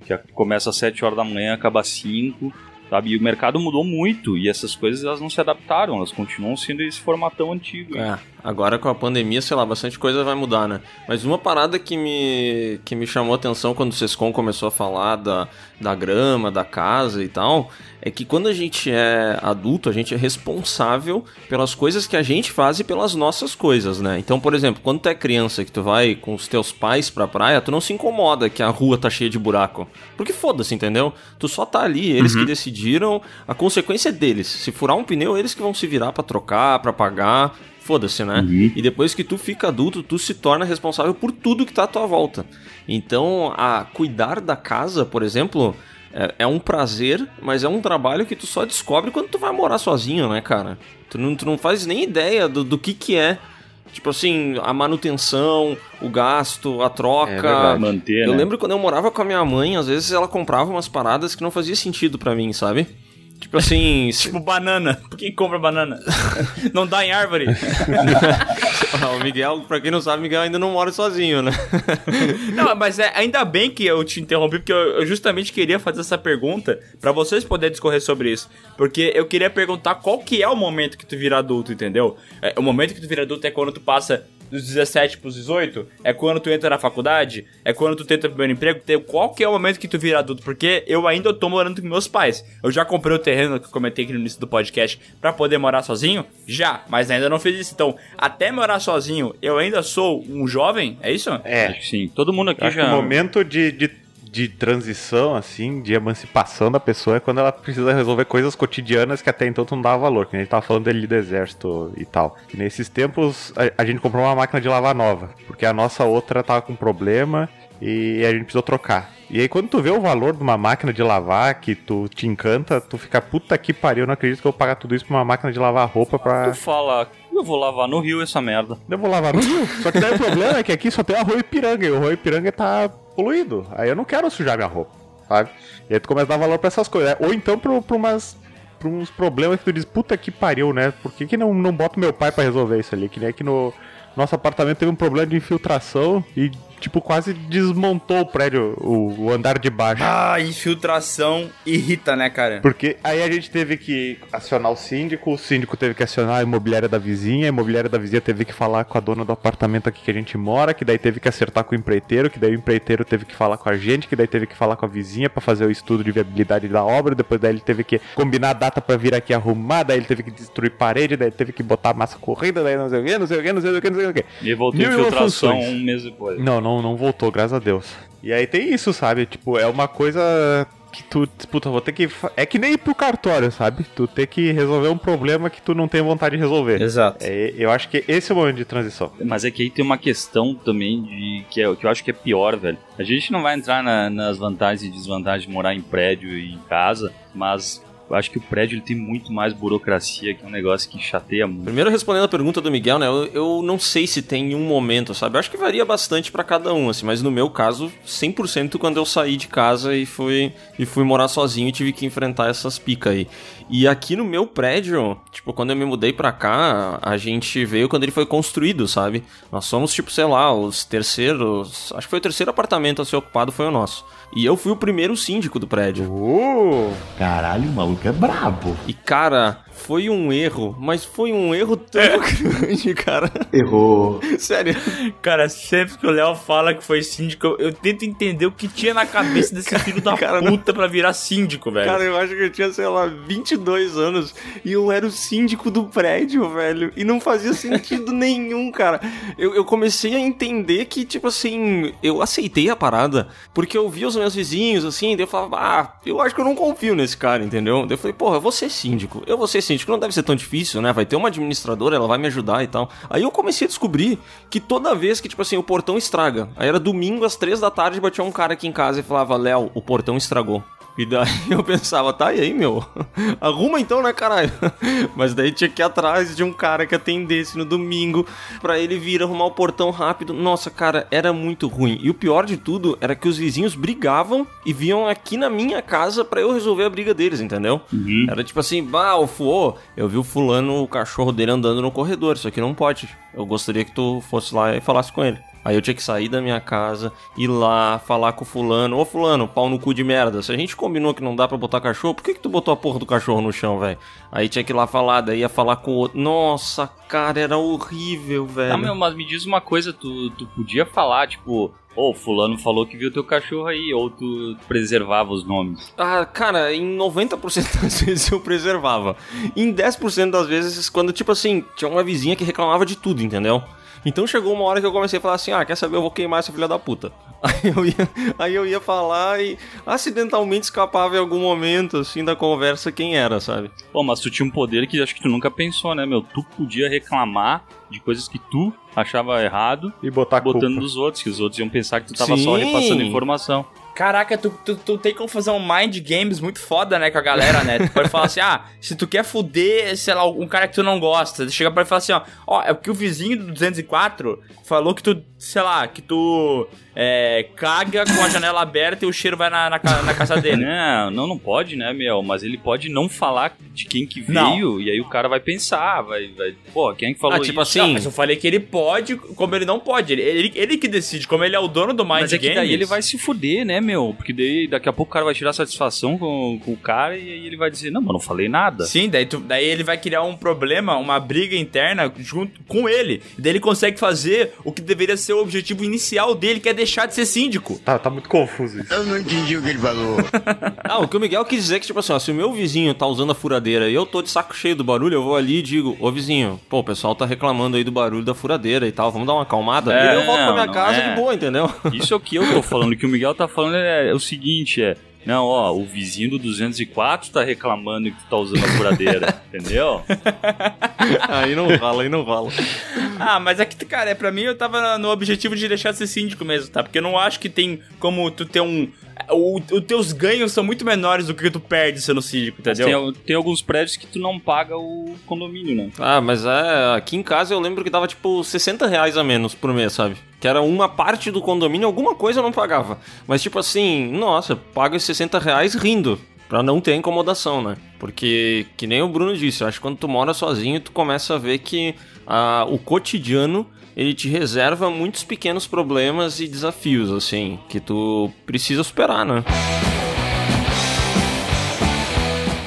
que começa às 7 horas da manhã, acaba às 5, sabe? E o mercado mudou muito e essas coisas elas não se adaptaram, elas continuam sendo esse formatão antigo. É, agora com a pandemia, sei lá, bastante coisa vai mudar, né? Mas uma parada que me, que me chamou a atenção quando o Sescom começou a falar da, da grama, da casa e tal, é que quando a gente é adulto, a gente é responsável pelas coisas que a gente faz e pelas nossas coisas, né? Então, por exemplo, quando tu é criança que tu vai com os teus pais pra praia, tu não se incomoda que a rua tá cheia de buraco. Porque foda-se, entendeu? Tu só tá ali, eles que decidiram, a consequência é deles. Se furar um pneu, eles que vão se virar pra trocar, pra pagar. Foda-se, né? E depois que tu fica adulto, tu se torna responsável por tudo que tá à tua volta. Então, a cuidar da casa, por exemplo, é, é um prazer, mas é um trabalho que tu só descobre quando tu vai morar sozinho, né, cara? Tu não, tu não faz nem ideia do, do que que é. Tipo assim, a manutenção, o gasto, a troca. É verdade. Manter, eu né? lembro quando eu morava com a minha mãe, às vezes ela comprava umas paradas que não fazia sentido pra mim, sabe? Tipo assim, Tipo banana. Por que compra banana? Não dá em árvore. o Miguel, pra quem não sabe, o Miguel ainda não mora sozinho, né? Não, mas é, ainda bem que eu te interrompi, porque eu, eu justamente queria fazer essa pergunta pra vocês poderem discorrer sobre isso. Porque eu queria perguntar qual que é o momento que tu vira adulto, entendeu? É, o momento que tu vira adulto é quando tu passa dos 17 pros 18? É quando tu entra na faculdade? É quando tu tenta o primeiro emprego? Tem- Qual que é o momento que tu vira adulto? Porque eu ainda tô morando com meus pais. Eu já comprei o terreno que eu comentei aqui no início do podcast pra poder morar sozinho? Já, mas ainda não fiz isso. Então, até morar sozinho, eu ainda sou um jovem? É isso? É. Acho que sim. Todo mundo aqui Acho que já. o momento de, de, de transição, assim, de emancipação da pessoa é quando ela precisa resolver coisas cotidianas que até então tu não dava valor. Que nem a gente tava falando dele do exército e tal. E nesses tempos a, a gente comprou uma máquina de lavar nova, porque a nossa outra tava com problema e a gente precisou trocar. E aí quando tu vê o valor de uma máquina de lavar que tu te encanta, tu fica puta que pariu, eu não acredito que eu vou pagar tudo isso pra uma máquina de lavar roupa pra. Tu fala, eu vou lavar no rio essa merda. Eu vou lavar no rio. Só que daí o problema é que aqui só tem arroio Ipiranga e o arroio Ipiranga tá poluído. Aí eu não quero sujar minha roupa, sabe? E aí tu começa a dar valor pra essas coisas. né? Ou então pra, umas. Uns problemas que tu diz, puta que pariu, né? Por que, que não, não bota meu pai pra resolver isso ali? Que nem aqui no nosso apartamento teve um problema de infiltração e, tipo, quase desmontou o prédio, o, o andar de baixo. Ah, infiltração irrita, né, cara? Porque aí a gente teve que acionar o síndico, o síndico teve que acionar a imobiliária da vizinha, a imobiliária da vizinha teve que falar com a dona do apartamento aqui que a gente mora, que daí teve que acertar com o empreiteiro, que daí o empreiteiro teve que falar com a gente, que daí teve que falar com a vizinha pra fazer o estudo de viabilidade da obra, depois daí ele teve que combinar a data pra vir aqui arrumar, daí ele teve que destruir parede, daí ele teve que botar massa corrida, daí não sei o que, não sei o que, não sei o que, não sei o que. E voltou infiltração funções. um mês depois. Não, não, não voltou, graças a Deus. E aí tem isso, sabe? Tipo, é uma coisa que tu, puta, vou ter que. É que nem ir pro cartório, sabe? Tu ter que resolver um problema que tu não tem vontade de resolver. Exato. É, eu acho que esse é o momento de transição. Mas é que aí tem uma questão também de que, é, que eu acho que é pior, velho. A gente não vai entrar na- nas vantagens e desvantagens de morar em prédio e em casa, mas eu acho que o prédio ele tem muito mais burocracia, que é um negócio que chateia muito. Primeiro respondendo a pergunta do Miguel, né? Eu, eu não sei se tem um momento, sabe? Eu acho que varia bastante pra cada um, assim, mas no meu caso, 100% quando eu saí de casa e fui e fui morar sozinho e tive que enfrentar essas picas aí. E aqui no meu prédio, tipo, quando eu me mudei pra cá, a gente veio quando ele foi construído, sabe? Nós somos tipo, sei lá, os terceiros, acho que foi o terceiro apartamento a ser ocupado foi o nosso. E eu fui o primeiro síndico do prédio. Uh! Caralho, o maluco é brabo. E cara, foi um erro, mas foi um erro tão grande, cara. Errou. Sério. Cara, sempre que o Léo fala que foi síndico, eu, eu tento entender o que tinha na cabeça desse filho da puta pra virar síndico, velho. Cara, eu acho que eu tinha, sei lá, 22 anos e eu era o síndico do prédio, velho. E não fazia sentido nenhum, cara. Eu, eu comecei a entender que, tipo assim, eu aceitei a parada porque eu via os meus vizinhos, assim, daí eu falava, ah, eu acho que eu não confio nesse cara, entendeu? Eu falei, porra, eu vou ser síndico. Eu vou ser síndico, não deve ser tão difícil, né? Vai ter uma administradora, ela vai me ajudar e tal. Aí eu comecei a descobrir que toda vez que, tipo assim, o portão estraga, aí era domingo às três da tarde, batia um cara aqui em casa e falava, Léo, o portão estragou. E daí eu pensava, tá, e aí, meu? Arruma então, né, caralho? Mas daí tinha que ir atrás de um cara que atendesse no domingo pra ele vir arrumar o portão rápido. Nossa, cara, era muito ruim. E o pior de tudo era que os vizinhos brigavam e vinham aqui na minha casa pra eu resolver a briga deles, entendeu? Era tipo assim, bah, o Fuô, eu vi o fulano, o cachorro dele andando no corredor, isso aqui não pode. Eu gostaria que tu fosse lá e falasse com ele. Aí eu tinha que sair da minha casa, ir lá, falar com o fulano. Ô fulano, pau no cu de merda. Se a gente combinou que não dá pra botar cachorro, por que que tu botou a porra do cachorro no chão, velho? Aí tinha que ir lá falar, daí ia falar com o outro. Nossa, cara, era horrível, velho. Ah, meu, mas me diz uma coisa, tu, tu podia falar, tipo, ô, fulano falou que viu teu cachorro aí, ou tu preservava os nomes. Ah, cara, em 90% das vezes eu preservava. Em 10% das vezes, quando, tipo assim, tinha uma vizinha que reclamava de tudo, entendeu? Então chegou uma hora que eu comecei a falar assim: ah, quer saber? Eu vou queimar essa filha da puta. Aí eu ia, aí eu ia falar e acidentalmente escapava em algum momento, assim, da conversa quem era, sabe? Pô, mas tu tinha um poder que acho que tu nunca pensou, né, meu? Tu podia reclamar de coisas que tu achava errado E botar botando culpa. dos outros, que os outros iam pensar que tu tava Sim. só repassando informação. Caraca, tu, tu, tu tem como fazer um mind games muito foda, né, com a galera, né? Tu pode falar assim, ah, se tu quer fuder, sei lá, um cara que tu não gosta, chega pra ele e fala assim, ó, ó, é porque o vizinho do 204 falou que tu, sei lá, que tu é, caga com a janela aberta e o cheiro vai na, na, na casa dele. Não, não, não pode, né, Miel? Mas ele pode não falar de quem que Não. veio, e aí o cara vai pensar, vai, vai pô, quem é que falou Ah, tipo isso? assim, Não, mas eu falei que ele pode, como ele não pode. Ele, ele, ele que decide, como ele é o dono do mind Mas é que games. daí ele vai se fuder, né, meu? Porque daí daqui a pouco o cara vai tirar satisfação com, com o cara e aí ele vai dizer, não, mas não falei nada. Sim, daí, tu- daí ele vai criar um problema, uma briga interna junto com ele. E daí ele consegue fazer o que deveria ser o objetivo inicial dele, que é deixar de ser síndico. Tá, tá muito confuso isso. Eu não entendi o que ele falou. Ah, o que o Miguel quis dizer é que, tipo assim, ó, se o meu vizinho tá usando a furadeira e eu tô de saco cheio do barulho, eu vou ali e digo, ô vizinho, pô, o pessoal tá reclamando aí do barulho da furadeira e tal, vamos dar uma acalmada? É, e aí eu volto pra minha casa é. de boa, entendeu? Isso é o que eu tô falando. Que o Miguel tá falando é, é o seguinte, é... Não, ó, o vizinho do 204 tá reclamando que tu tá usando a furadeira, entendeu? aí não rola, aí não rola. Ah, mas é que, cara, é, pra mim eu tava no objetivo de deixar de ser síndico mesmo, tá? Porque eu não acho que tem como tu ter um. O, os teus ganhos são muito menores do que tu perde sendo síndico, entendeu? Tem, tem alguns prédios que tu não paga o condomínio, né? Ah, mas é, aqui em casa eu lembro que dava tipo 60 reais a menos por mês, sabe? Que era uma parte do condomínio, alguma coisa eu não pagava. Mas tipo assim, nossa, pago esses 60 reais rindo. Pra não ter incomodação, né? Porque, que nem o Bruno disse, eu acho que quando tu mora sozinho, tu começa a ver que ah, o cotidiano ele te reserva muitos pequenos problemas e desafios, assim, que tu precisa superar, né?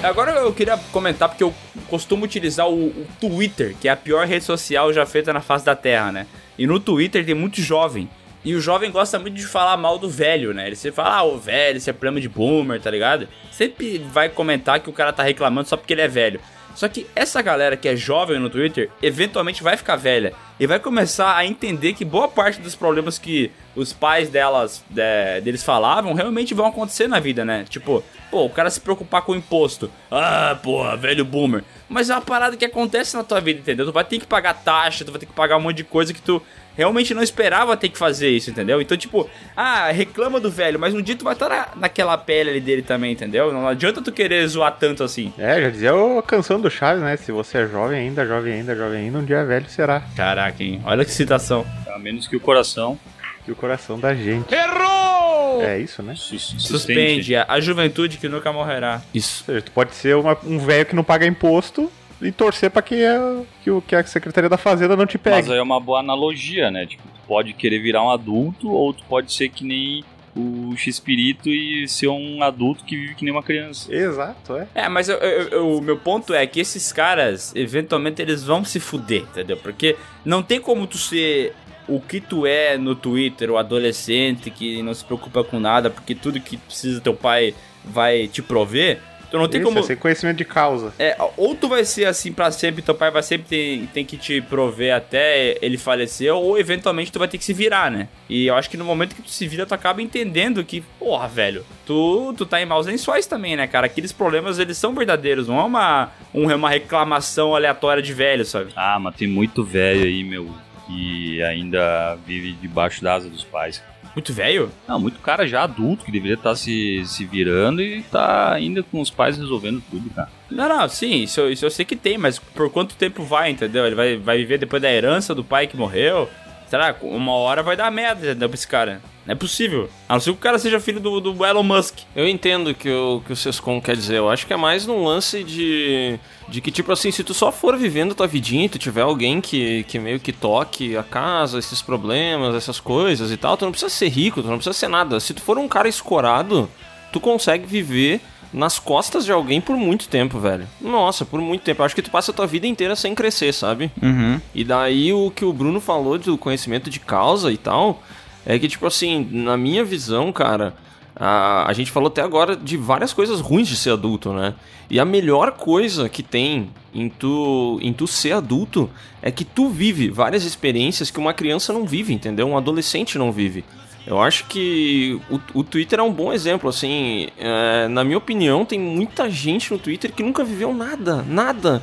Agora eu queria comentar porque eu costumo utilizar o, o Twitter, que é a pior rede social já feita na face da Terra, né? E no Twitter tem muito jovem. E o jovem gosta muito de falar mal do velho, né? Ele sempre fala, ah, o velho, isso é problema de boomer, tá ligado? Sempre vai comentar que o cara tá reclamando só porque ele é velho. Só que essa galera que é jovem no Twitter, eventualmente vai ficar velha. E vai começar a entender que boa parte dos problemas que os pais delas, de- deles falavam, realmente vão acontecer na vida, né? Tipo, pô, o cara se preocupar com o imposto. Ah, porra, velho boomer. Mas é uma parada que acontece na tua vida, entendeu? Tu vai ter que pagar taxa, tu vai ter que pagar um monte de coisa que tu realmente não esperava ter que fazer isso, entendeu? Então, tipo, ah, reclama do velho, mas um dia tu vai estar na, naquela pele ali dele também, entendeu? Não adianta tu querer zoar tanto assim. É, já dizia a canção do Chaves, né? Se você é jovem ainda, jovem ainda, jovem ainda, um dia velho será. Caraca, hein? Olha que citação. A menos que o coração E o coração da gente. Errou! É isso, né? Suspende a, a juventude que nunca morrerá. Isso. Ou seja, tu pode ser uma- um velho que não paga imposto e torcer pra que, a- que, o- que a Secretaria da Fazenda não te Mas pegue. aí é uma boa analogia, né? Tipo, tu pode querer virar um adulto ou tu pode ser que nem o X-Espírito e ser um adulto que vive que nem uma criança. Exato, é. É, mas o meu ponto é que esses caras, eventualmente, eles vão se fuder, entendeu? Porque não tem como tu ser o que tu é no Twitter, o adolescente que não se preocupa com nada, porque tudo que precisa teu pai vai te prover. Tu não tem Isso, como. é sem conhecimento de causa. É, ou tu vai ser assim pra sempre, teu pai vai sempre ter, tem que te prover até ele falecer, ou eventualmente tu vai ter que se virar, né? E eu acho que no momento que tu se vira, tu acaba entendendo que, porra, velho, tu, tu tá em maus lençóis também, né, cara? Aqueles problemas, eles são verdadeiros, não é uma, um- uma reclamação aleatória de velho, sabe? Ah, mas tem muito velho aí, meu, que ainda vive debaixo da asa dos pais. Muito velho? Não, muito cara já adulto que deveria estar se, se virando e tá ainda com os pais resolvendo tudo, cara. Não, não, sim, isso, eu- isso eu sei que tem, mas por quanto tempo vai, entendeu? Ele vai, vai viver depois da herança do pai que morreu? Será? Uma hora vai dar merda, entendeu, pra esse cara. Não é possível. A não ser que o cara seja filho do, do Elon Musk. Eu entendo o que o que o Sescon quer dizer. Eu acho que é mais num lance de. De que, tipo assim, se tu só for vivendo tua vidinha e tu tiver alguém que, que meio que toque a casa, esses problemas, essas coisas e tal, tu não precisa ser rico, tu não precisa ser nada. Se tu for um cara escorado, tu consegue viver nas costas de alguém por muito tempo, velho. Nossa, por muito tempo. Eu acho que tu passa a tua vida inteira sem crescer, sabe? Uhum. E daí o que o Bruno falou do conhecimento de causa e tal, é que, tipo assim, na minha visão, cara, a, a gente falou até agora de várias coisas ruins de ser adulto, né? E a melhor coisa que tem em tu, em tu ser adulto é que tu vive várias experiências que uma criança não vive, entendeu? Um adolescente não vive. Eu acho que o, o Twitter é um bom exemplo, assim. é, na minha opinião, tem muita gente no Twitter que nunca viveu nada, nada.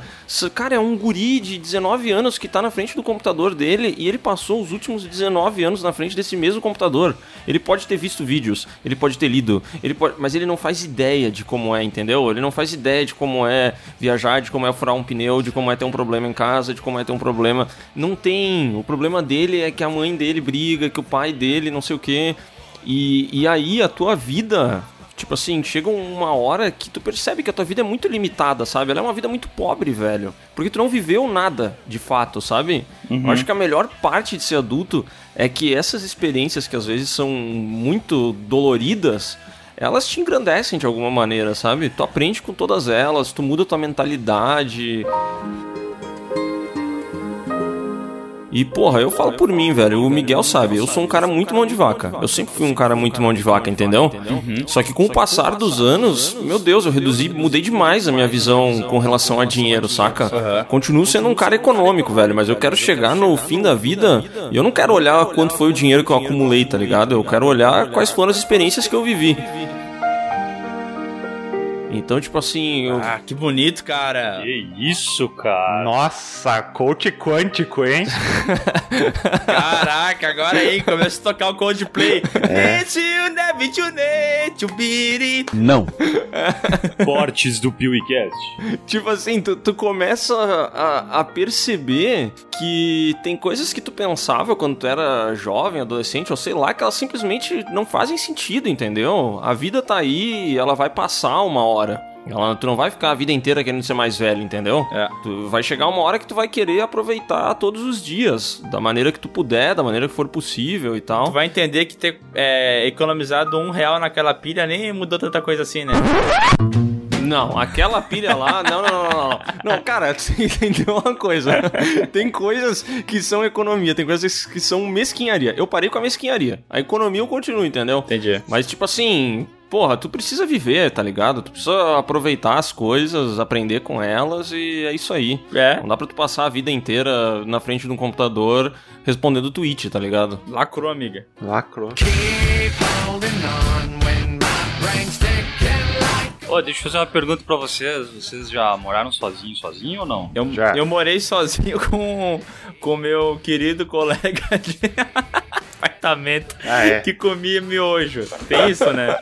Cara é um guri de 19 anos que tá na frente do computador dele e ele passou os últimos 19 anos na frente desse mesmo computador. Ele pode ter visto vídeos, ele pode ter lido, ele pode, mas ele não faz ideia de como é, entendeu? Ele não faz ideia de como é viajar, de como é furar um pneu, de como é ter um problema em casa, de como é ter um problema. Não tem. O problema dele é que a mãe dele briga, que o pai dele não sei o quê. E, e aí a tua vida, tipo assim, chega uma hora que tu percebe que a tua vida é muito limitada, sabe? Ela é uma vida muito pobre, velho. Porque tu não viveu nada, de fato, sabe? Eu acho que a melhor parte de ser adulto é que essas experiências que às vezes são muito doloridas, elas te engrandecem de alguma maneira, sabe? Tu aprende com todas elas, tu muda tua mentalidade. E, porra, eu falo por mim, velho. O Miguel sabe, eu sou um cara muito mão de vaca. Eu sempre fui um cara muito mão de vaca, entendeu? Só que com o passar dos anos, meu Deus, eu reduzi, mudei demais a minha visão com relação a dinheiro, saca? Continuo sendo um cara econômico, velho, mas eu quero chegar no fim da vida e eu não quero olhar quanto foi o dinheiro que eu acumulei, tá ligado? Eu quero olhar quais foram as experiências que eu vivi. Então, tipo assim, eu... Ah, que bonito, cara. Que isso, cara. Nossa, coach quântico, hein? Caraca, agora aí, começa a tocar o Coldplay. Esse o Neve Tchubiri. Não. Cortes do PeeWeeCast. Tipo assim, tu, tu começa a, a perceber que tem coisas que tu pensava quando tu era jovem, adolescente, ou sei lá, que elas simplesmente não fazem sentido, entendeu? A vida tá aí, ela vai passar uma hora. Ela, tu não vai ficar a vida inteira querendo ser mais velho, entendeu? É. Tu vai chegar uma hora que tu vai querer aproveitar todos os dias, da maneira que tu puder, da maneira que for possível e tal. Tu vai entender que ter é, economizado um real naquela pilha nem mudou tanta coisa assim, né? Não, aquela pilha lá, não, não, não, não, não. Cara, tu entendeu uma coisa. Tem coisas que são economia, tem coisas que são mesquinharia. Eu parei com a mesquinharia. A economia eu continuo, entendeu? Entendi. Mas, tipo assim, porra, tu precisa viver, tá ligado? Tu precisa aproveitar as coisas, aprender com elas e é isso aí. É. Não dá pra tu passar a vida inteira na frente de um computador respondendo tweet, tá ligado? Lacrou, amiga. Lacrou. Ô, deixa eu fazer uma pergunta pra vocês. Vocês já moraram sozinhos, sozinho ou não? Eu, Já. eu morei sozinho com com meu querido colega de apartamento Ah, é? que comia miojo. Tem isso, né?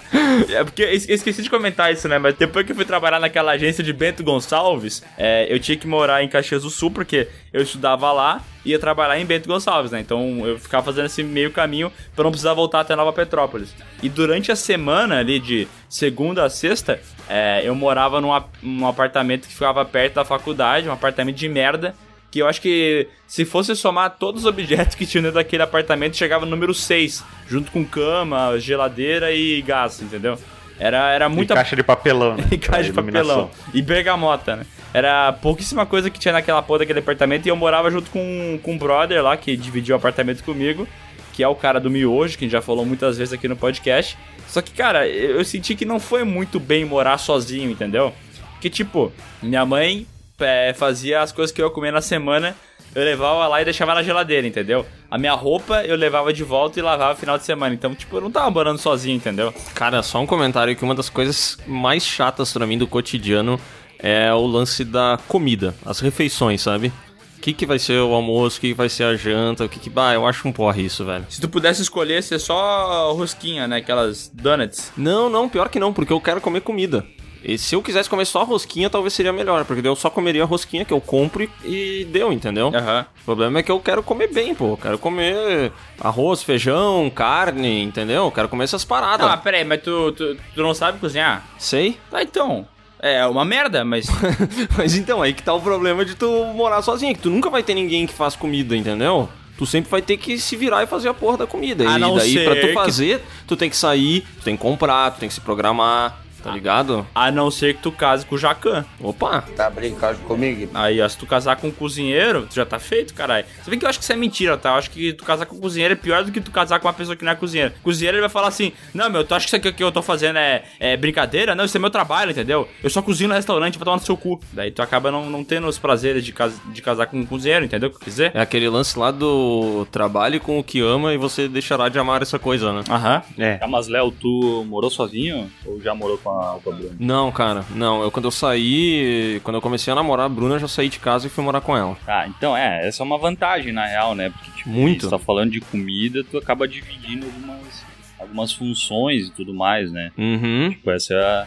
É porque eu es- eu esqueci de comentar isso, né? Mas depois que eu fui trabalhar naquela agência de Bento Gonçalves, é, eu tinha que morar em Caxias do Sul, porque eu estudava lá e ia trabalhar em Bento Gonçalves, né? Então eu ficava fazendo esse meio caminho pra não precisar voltar até Nova Petrópolis. E durante a semana ali, de segunda a sexta, é, eu morava num, num apartamento que ficava perto da faculdade, um apartamento de merda. Que eu acho que se fosse somar todos os objetos que tinha dentro daquele apartamento, chegava no número 6, junto com cama, geladeira e gás, entendeu? Era, era E muita caixa de papelão, né? e caixa de papelão. E bergamota, né? Era pouquíssima coisa que tinha naquela porra daquele apartamento. E eu morava junto com, com um brother lá que dividiu o apartamento comigo. Que é o cara do miojo, que a gente já falou muitas vezes aqui no podcast. Só que, cara, eu, eu senti que não foi muito bem morar sozinho, entendeu? Que, tipo, minha mãe é, fazia as coisas que eu ia comer na semana. Eu levava lá e deixava na geladeira, entendeu? A minha roupa eu levava de volta e lavava no final de semana. Então, tipo, eu não tava morando sozinho, entendeu? Cara, só um comentário que uma das coisas mais chatas pra mim do cotidiano é o lance da comida, as refeições, sabe? O que, que vai ser o almoço, o que, que vai ser a janta, o que que... Bah, eu acho um porre isso, velho. Se tu pudesse escolher, ser só rosquinha, né? Aquelas donuts. Não, não, pior que não, porque eu quero comer comida. E se eu quisesse comer só rosquinha, talvez seria melhor, porque eu só comeria a rosquinha que eu compro e, e deu, entendeu? Aham. O problema é que eu quero comer bem, pô. Eu quero comer arroz, feijão, carne, entendeu? Eu quero comer essas paradas. Mas peraí, mas tu, tu, tu não sabe cozinhar? Sei. Tá, então. É uma merda, mas. Mas então, aí que tá o problema de tu morar sozinho, que tu nunca vai ter ninguém que faz comida, entendeu? Tu sempre vai ter que se virar e fazer a porra da comida. A e não daí, pra tu que- fazer, tu tem que sair, tu tem que comprar, tu tem que se programar. Tá ligado? A não ser que tu case com o Jacan. Opa! Tá brincando comigo? Aí, ó, se tu casar com um cozinheiro, tu já tá feito, caralho. Você vê que eu acho que isso é mentira, tá? Eu acho que tu casar com um cozinheiro é pior do que tu casar com uma pessoa que não é cozinheiro. Cozinheiro, ele vai falar assim, não, meu, tu acha que isso aqui que eu tô fazendo é, é brincadeira? Não, isso é meu trabalho, entendeu? Eu só cozinho no restaurante, vou tomar no seu cu. Daí tu acaba não, não tendo os prazeres de, cas de casar com um cozinheiro, entendeu o que eu quis dizer? É aquele lance lá do trabalho com o que ama e você deixará de amar essa coisa, né? Aham. É. Tá, mas Léo, tu morou sozinho ou já morou com a, com a Bruna? Não, cara, não. Eu quando eu saí, quando eu comecei a namorar a Bruna, eu já saí de casa e fui morar com ela. Ah, então é, essa é uma vantagem na real, né? Porque, tipo, Muito. você tá falando de comida, tu acaba dividindo algumas, algumas funções e tudo mais, né? Uhum. Tipo, essa é a...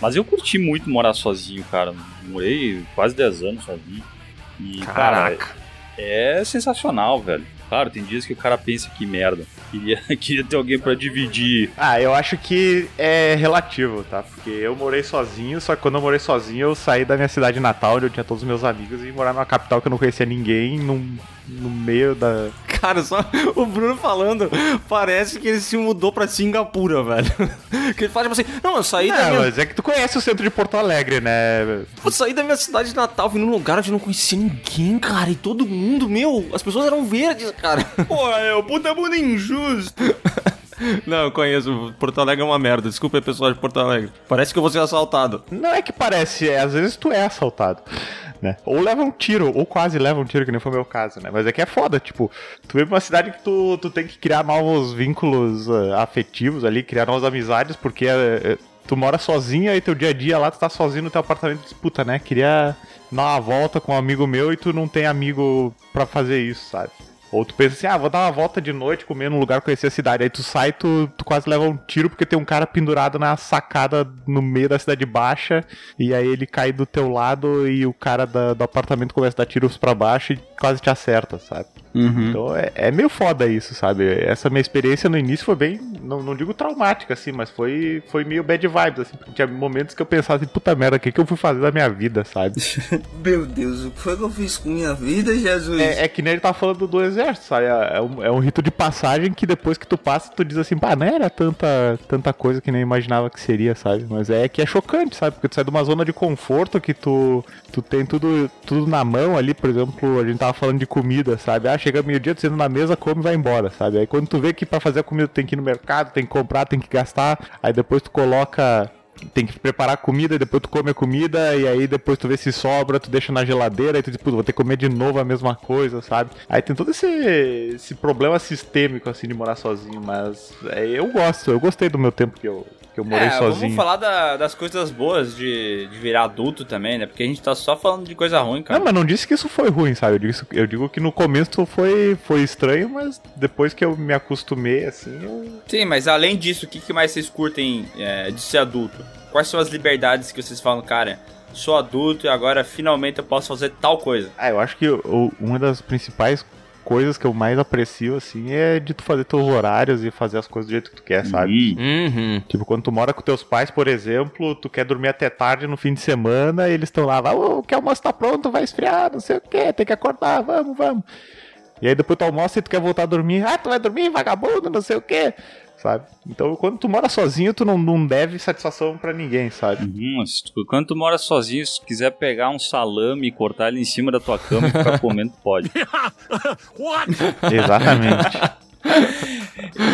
Mas eu curti muito morar sozinho, cara. Morei quase 10 anos sozinho. E, Caraca. cara, é sensacional, velho. Claro, tem dias que o cara pensa que merda. Queria, queria ter alguém pra dividir. Ah, eu acho que é relativo, tá? Porque eu morei sozinho, só que quando eu morei sozinho, eu saí da minha cidade natal, onde eu tinha todos os meus amigos, e morar numa capital que eu não conhecia ninguém, num, no meio da. Cara, só o Bruno falando, parece que ele se mudou pra Singapura, velho. Que ele fala tipo assim, não, eu saí da Não, minha... mas é que tu conhece o centro de Porto Alegre, né? Eu saí da minha cidade natal, vim num lugar onde eu não conhecia ninguém, cara, e todo mundo, meu, as pessoas eram verdes, cara. Pô, é puta mundo injusto. Não, conheço, Porto Alegre é uma merda, desculpa pessoal de Porto Alegre. Parece que eu vou ser assaltado. Não é que parece, é, às vezes tu é assaltado. Né? Ou leva um tiro, ou quase leva um tiro, que nem foi o meu caso, né? Mas é que é foda, tipo, tu vem pra uma cidade que tu, tu tem que criar novos vínculos ah, afetivos ali, criar novas amizades, porque eh, tu mora sozinho e teu dia a dia lá, tu tá sozinho no teu apartamento, disputa, né? Queria dar uma volta com um amigo meu e tu não tem amigo pra fazer isso, sabe? Ou tu pensa assim, ah, vou dar uma volta de noite, comer num lugar, conhecer a cidade. Aí tu sai, tu, tu quase leva um tiro porque tem um cara pendurado na sacada no meio da cidade baixa. E aí ele cai do teu lado e o cara da- do apartamento começa a dar tiros pra baixo e quase te acerta, sabe? Então é, é meio foda isso, sabe? Essa minha experiência no início foi bem, não, não digo traumática, assim, mas foi, foi meio bad vibes, assim, porque tinha momentos que eu pensava assim, puta merda, o que, que eu fui fazer da minha vida, sabe? Meu Deus, o que foi que eu fiz com minha vida, Jesus? É, é que nem ele tá falando do exército, sabe? É é um, é um rito de passagem que depois que tu passa, tu diz assim, pá, não era tanta, tanta coisa que nem imaginava que seria, sabe? Mas é que é chocante, sabe? Porque tu sai de uma zona de conforto que tu, tu tem tudo, tudo na mão ali, por exemplo, a gente tava falando de comida, sabe? Ah, chega meio-dia, tu senta na mesa, come e vai embora, sabe? Aí quando tu vê que pra fazer a comida tem que ir no mercado, tem que comprar, tem que gastar, aí depois tu coloca tem que preparar a comida, depois tu come a comida, e aí depois tu vê se sobra, tu deixa na geladeira, e tu diz, vou ter que comer de novo a mesma coisa, sabe? Aí tem todo esse, esse problema sistêmico, assim, de morar sozinho, mas é, eu gosto, eu gostei do meu tempo que eu, que eu morei é, sozinho. vamos falar da- das coisas boas de, de virar adulto também, né? Porque a gente tá só falando de coisa ruim, cara. Não, mas não disse que isso foi ruim, sabe? Eu digo, eu digo que no começo foi, foi estranho, mas depois que eu me acostumei, assim, eu... Sim, mas além disso, o que, que mais vocês curtem é, de ser adulto? Quais são as liberdades que vocês falam, cara? Sou adulto e agora finalmente eu posso fazer tal coisa. Ah, eu acho que o- uma das principais coisas que eu mais aprecio, assim, é de tu fazer teus horários e fazer as coisas do jeito que tu quer, sabe? Uhum. Tipo, quando tu mora com teus pais, por exemplo, tu quer dormir até tarde no fim de semana e eles estão lá, "Ah, o que almoço tá pronto, vai esfriar, não sei o que, tem que acordar, vamos, vamos. E aí depois tu almoça e tu quer voltar a dormir, ah, tu vai dormir, vagabundo, não sei o que, sabe? Então quando tu mora sozinho, tu não, não deve satisfação pra ninguém, sabe? Uhum, tu- quando tu mora sozinho, se tu quiser pegar um salame e cortar ele em cima da tua cama e ficar comendo, tu pode. Exatamente.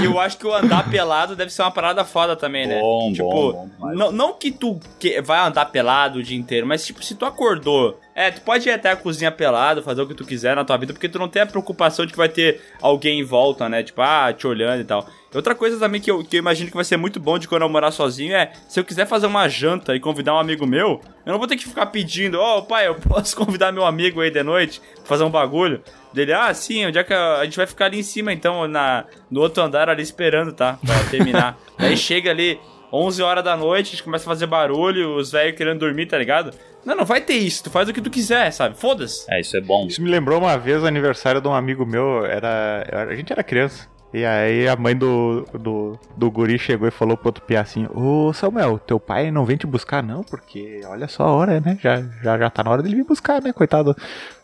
E eu acho que o andar pelado deve ser uma parada foda também, né? Bom, tipo, bom, bom demais. não, não que tu que- vai andar pelado o dia inteiro, mas tipo, se tu acordou, é, tu pode ir até a cozinha pelado, fazer o que tu quiser na tua vida, porque tu não tem a preocupação de que vai ter alguém em volta, né? Tipo, ah, te olhando e tal. Outra coisa também que eu, que eu imagino que vai ser muito bom de quando eu morar sozinho é, se eu quiser fazer uma janta e convidar um amigo meu, eu não vou ter que ficar pedindo, ó, pai, eu posso convidar meu amigo aí de noite pra fazer um bagulho? Dele, ah, sim, onde é que a, a gente vai ficar ali em cima, então, na, no outro andar ali esperando, tá? Pra terminar. Daí chega ali, 11 horas da noite, a gente começa a fazer barulho, os velhos querendo dormir, tá ligado? Não, não vai ter isso, tu faz o que tu quiser, sabe? Foda-se. É, isso é bom. Isso me lembrou uma vez o aniversário de um amigo meu, era. era- A gente era criança. E aí a mãe do, do, do guri chegou e falou pro outro piá assim, ô Samuel, teu pai não vem te buscar não, porque olha só a hora, né? Já, já, já tá na hora dele vir buscar, né, coitado.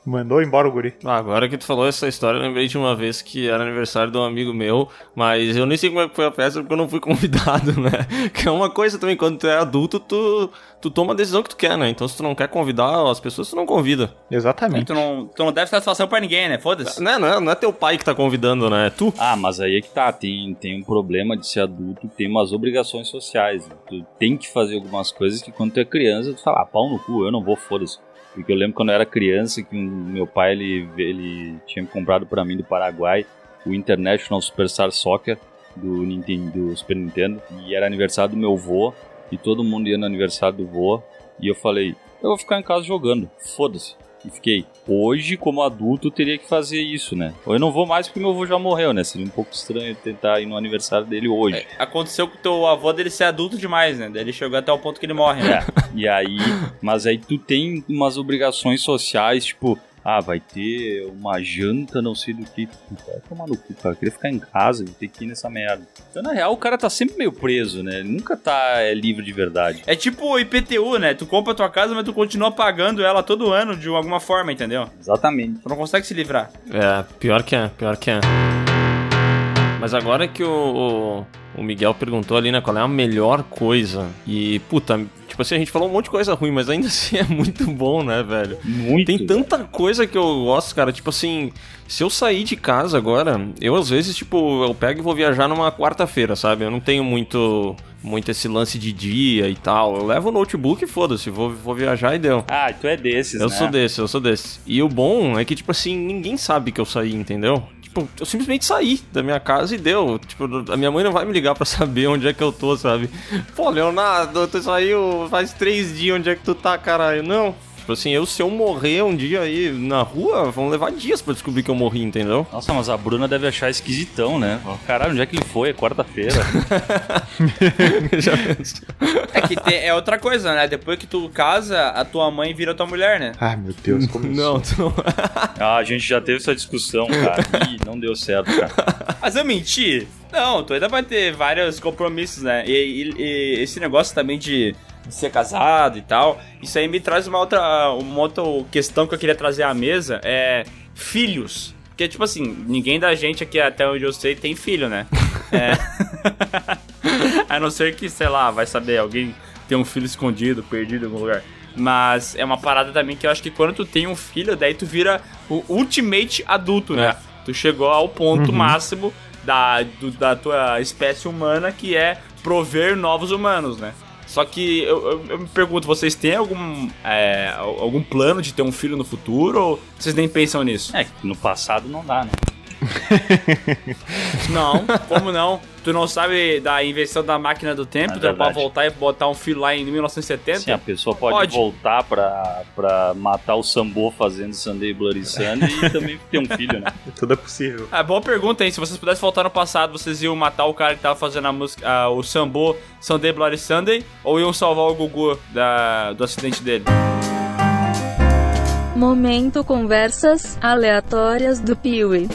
Mandou embora o guri. Ah, agora que tu falou essa história, eu lembrei de uma vez que era aniversário de um amigo meu, mas eu nem sei como é que foi a festa porque eu não fui convidado, né? Que é uma coisa também, quando tu é adulto, tu, tu toma a decisão que tu quer, né? Então se tu não quer convidar as pessoas, tu não convida. Exatamente. Tu não, tu não deve satisfação pra ninguém, né? Foda-se. Não, não, é, não é teu pai que tá convidando, né? É tu. Ah, mas aí é que tá, tem, tem um problema de ser adulto, tem umas obrigações sociais. Tu tem que fazer algumas coisas que quando tu é criança, tu fala, ah, pau no cu, eu não vou, foda-se. Porque eu lembro quando eu era criança que um- meu pai, ele, ele tinha comprado pra mim do Paraguai o International Superstar Soccer do, Nintendo, do Super Nintendo. E era aniversário do meu vô, e todo mundo ia no aniversário do vô. E eu falei, eu vou ficar em casa jogando, foda-se. E fiquei. Hoje, como adulto, eu teria que fazer isso, né? Ou eu não vou mais porque meu avô já morreu, né? Seria um pouco estranho tentar ir no aniversário dele hoje. Aconteceu com o teu avô dele ser adulto demais, né? Daí ele chegou até o ponto que ele morre, né? É, e aí, mas aí tu tem umas obrigações sociais, tipo, ah, vai ter uma janta, não sei do que. Vai tomar no cu, cara. Eu queria ficar em casa, vou ter que ir nessa merda. Então, na real, o cara tá sempre meio preso, né? Ele nunca tá é, livre de verdade. É tipo o IPTU, né? Tu compra a tua casa, mas tu continua pagando ela todo ano de alguma forma, entendeu? Exatamente. Tu não consegue se livrar. É, pior que é, pior que é. Mas agora que o, o, o Miguel perguntou ali, né, qual é a melhor coisa. E, puta, tipo assim, a gente falou um monte de coisa ruim, mas ainda assim é muito bom, né, velho? Muito. Tem tanta coisa que eu gosto, cara. Tipo assim, se eu sair de casa agora, eu às vezes, tipo, eu pego e vou viajar numa quarta-feira, sabe? Eu não tenho muito muito esse lance de dia e tal. Eu levo o notebook e foda-se, vou, vou viajar e deu. Ah, tu é desses, Eu né? sou desse, eu sou desse. E o bom é que, tipo assim, ninguém sabe que eu saí, entendeu? Tipo, eu simplesmente saí da minha casa e deu. Tipo, a minha mãe não vai me ligar pra saber onde é que eu tô, sabe? Pô, Leonardo, tu saiu faz três dias, onde é que tu tá, caralho? Não. Tipo assim, eu se eu morrer um dia aí na rua, vão levar dias pra descobrir que eu morri, entendeu? Nossa, mas a Bruna deve achar esquisitão, né? Caralho, onde é que ele foi? É quarta-feira. É que tem- é outra coisa, né? Depois que tu casa, a tua mãe vira tua mulher, né? Ai, meu Deus, como Não, tu não. ah, a gente já teve essa discussão, cara. Ih, não deu certo, cara. Mas eu menti? Não, tu ainda vai ter vários compromissos, né? E, e- e esse negócio também de, de ser casado e tal, isso aí me traz uma outra, uma outra questão que eu queria trazer à mesa, é filhos. Porque, tipo assim, ninguém da gente aqui, até onde eu sei, tem filho, né? É. A não ser que, sei lá, vai saber, alguém tem um filho escondido, perdido em algum lugar. Mas é uma parada também que eu acho que quando tu tem um filho, daí tu vira o ultimate adulto, né? Tu chegou ao ponto Uhum. máximo da, do- da tua espécie humana, que é prover novos humanos, né? Só que eu, eu- eu me pergunto, vocês têm algum, é, al- algum plano de ter um filho no futuro ou vocês nem pensam nisso? É, no passado não dá, né? Não, como não? Tu não sabe da invenção da máquina do tempo? É tu é pra voltar e botar um filho lá em 1970? Sim, a pessoa pode, Pode. voltar pra, pra matar o Sambo fazendo Sunday Bloody Sunday e também ter um filho, né? Tudo é possível. Ah, boa pergunta, hein? Se vocês pudessem voltar no passado, vocês iam matar o cara que tava fazendo a música, ah, o Sambo Sunday Bloody Sunday ou iam salvar o Gugu da, do acidente dele? Momento conversas aleatórias do Piuí.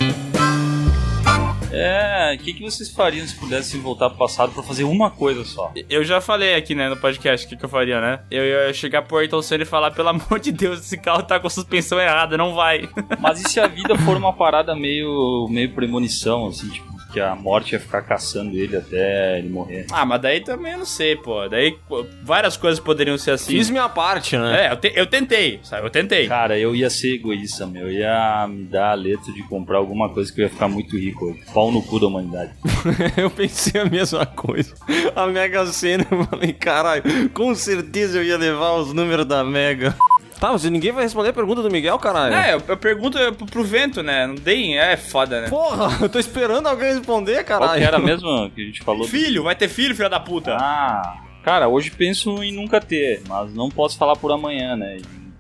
É, o que, que vocês fariam se pudessem voltar pro passado pra fazer uma coisa só? Eu já falei aqui, né, no podcast o que, que eu faria, né? Eu ia chegar pro Ayrton Senna e falar, pelo amor de Deus, esse carro tá com a suspensão errada, não vai. Mas e se a vida for uma parada meio, meio premonição, assim, tipo, que a morte ia ficar caçando ele até ele morrer? ah, mas daí também eu não sei, pô. Daí várias coisas poderiam ser assim. Fiz minha parte, né? É, eu, te- eu tentei, sabe? Eu tentei. Cara, eu ia ser egoísta, meu. Eu ia me dar a letra de comprar alguma coisa que eu ia ficar muito rico hoje. Pau no cu da humanidade. eu pensei a mesma coisa. A Mega Sena, eu falei, caralho, com certeza eu ia levar os números da Mega. Tá, mas ninguém vai responder a pergunta do Miguel, caralho. É, eu, eu pergunto pro, pro vento, né? Não tem. É foda, né? Porra, eu tô esperando alguém responder, Qual caralho. que era mesmo que a gente falou? Filho, vai ter filho, filho da puta. Ah, cara, hoje penso em nunca ter, mas não posso falar por amanhã, né?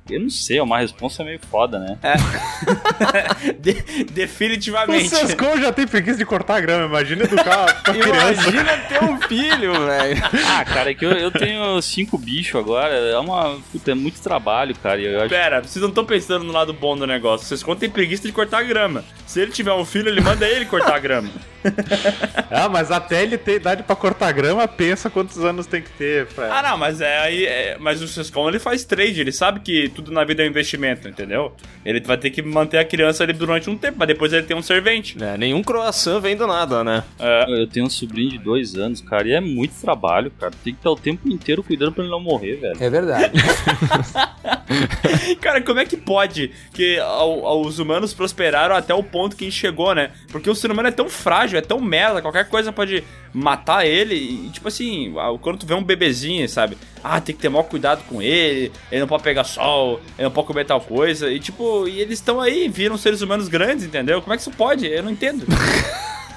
Eu não sei, é uma resposta meio foda, né? De- O definitivamente. Sescon já tem preguiça de cortar a grama, imagina educar com a criança. Imagina ter um filho, velho. Ah, cara, é que eu, eu tenho cinco bichos agora, é uma. Puta, é muito trabalho, cara. Eu acho Pera, vocês não estão pensando no lado bom do negócio. Vocês contem preguiça de cortar a grama. Se ele tiver um filho, ele manda ele cortar a grama. Ah, mas até ele ter idade pra cortar grama, pensa quantos anos tem que ter pra... Ah, não, mas é aí. é- mas o Sescon ele faz trade, ele sabe que tudo na vida é um investimento, entendeu? Ele vai ter que manter a criança ali durante um tempo, pra depois ele ter um servente. É, nenhum croissant vem do nada, né? É. Eu tenho um sobrinho de dois anos, cara, e é muito trabalho, cara. Tem que estar o tempo inteiro cuidando pra ele não morrer, velho. É verdade. Cara, como é que pode que os humanos prosperaram até o ponto que a gente chegou, né? Porque o ser humano é tão frágil, é tão merda, qualquer coisa pode matar ele. E, tipo assim, quando tu vê um bebezinho, sabe? Ah, tem que ter maior cuidado com ele, ele não pode pegar sol, ele não pode comer tal coisa. E tipo, e eles estão aí, viram seres humanos grandes, entendeu? Como é que isso pode? Eu não entendo.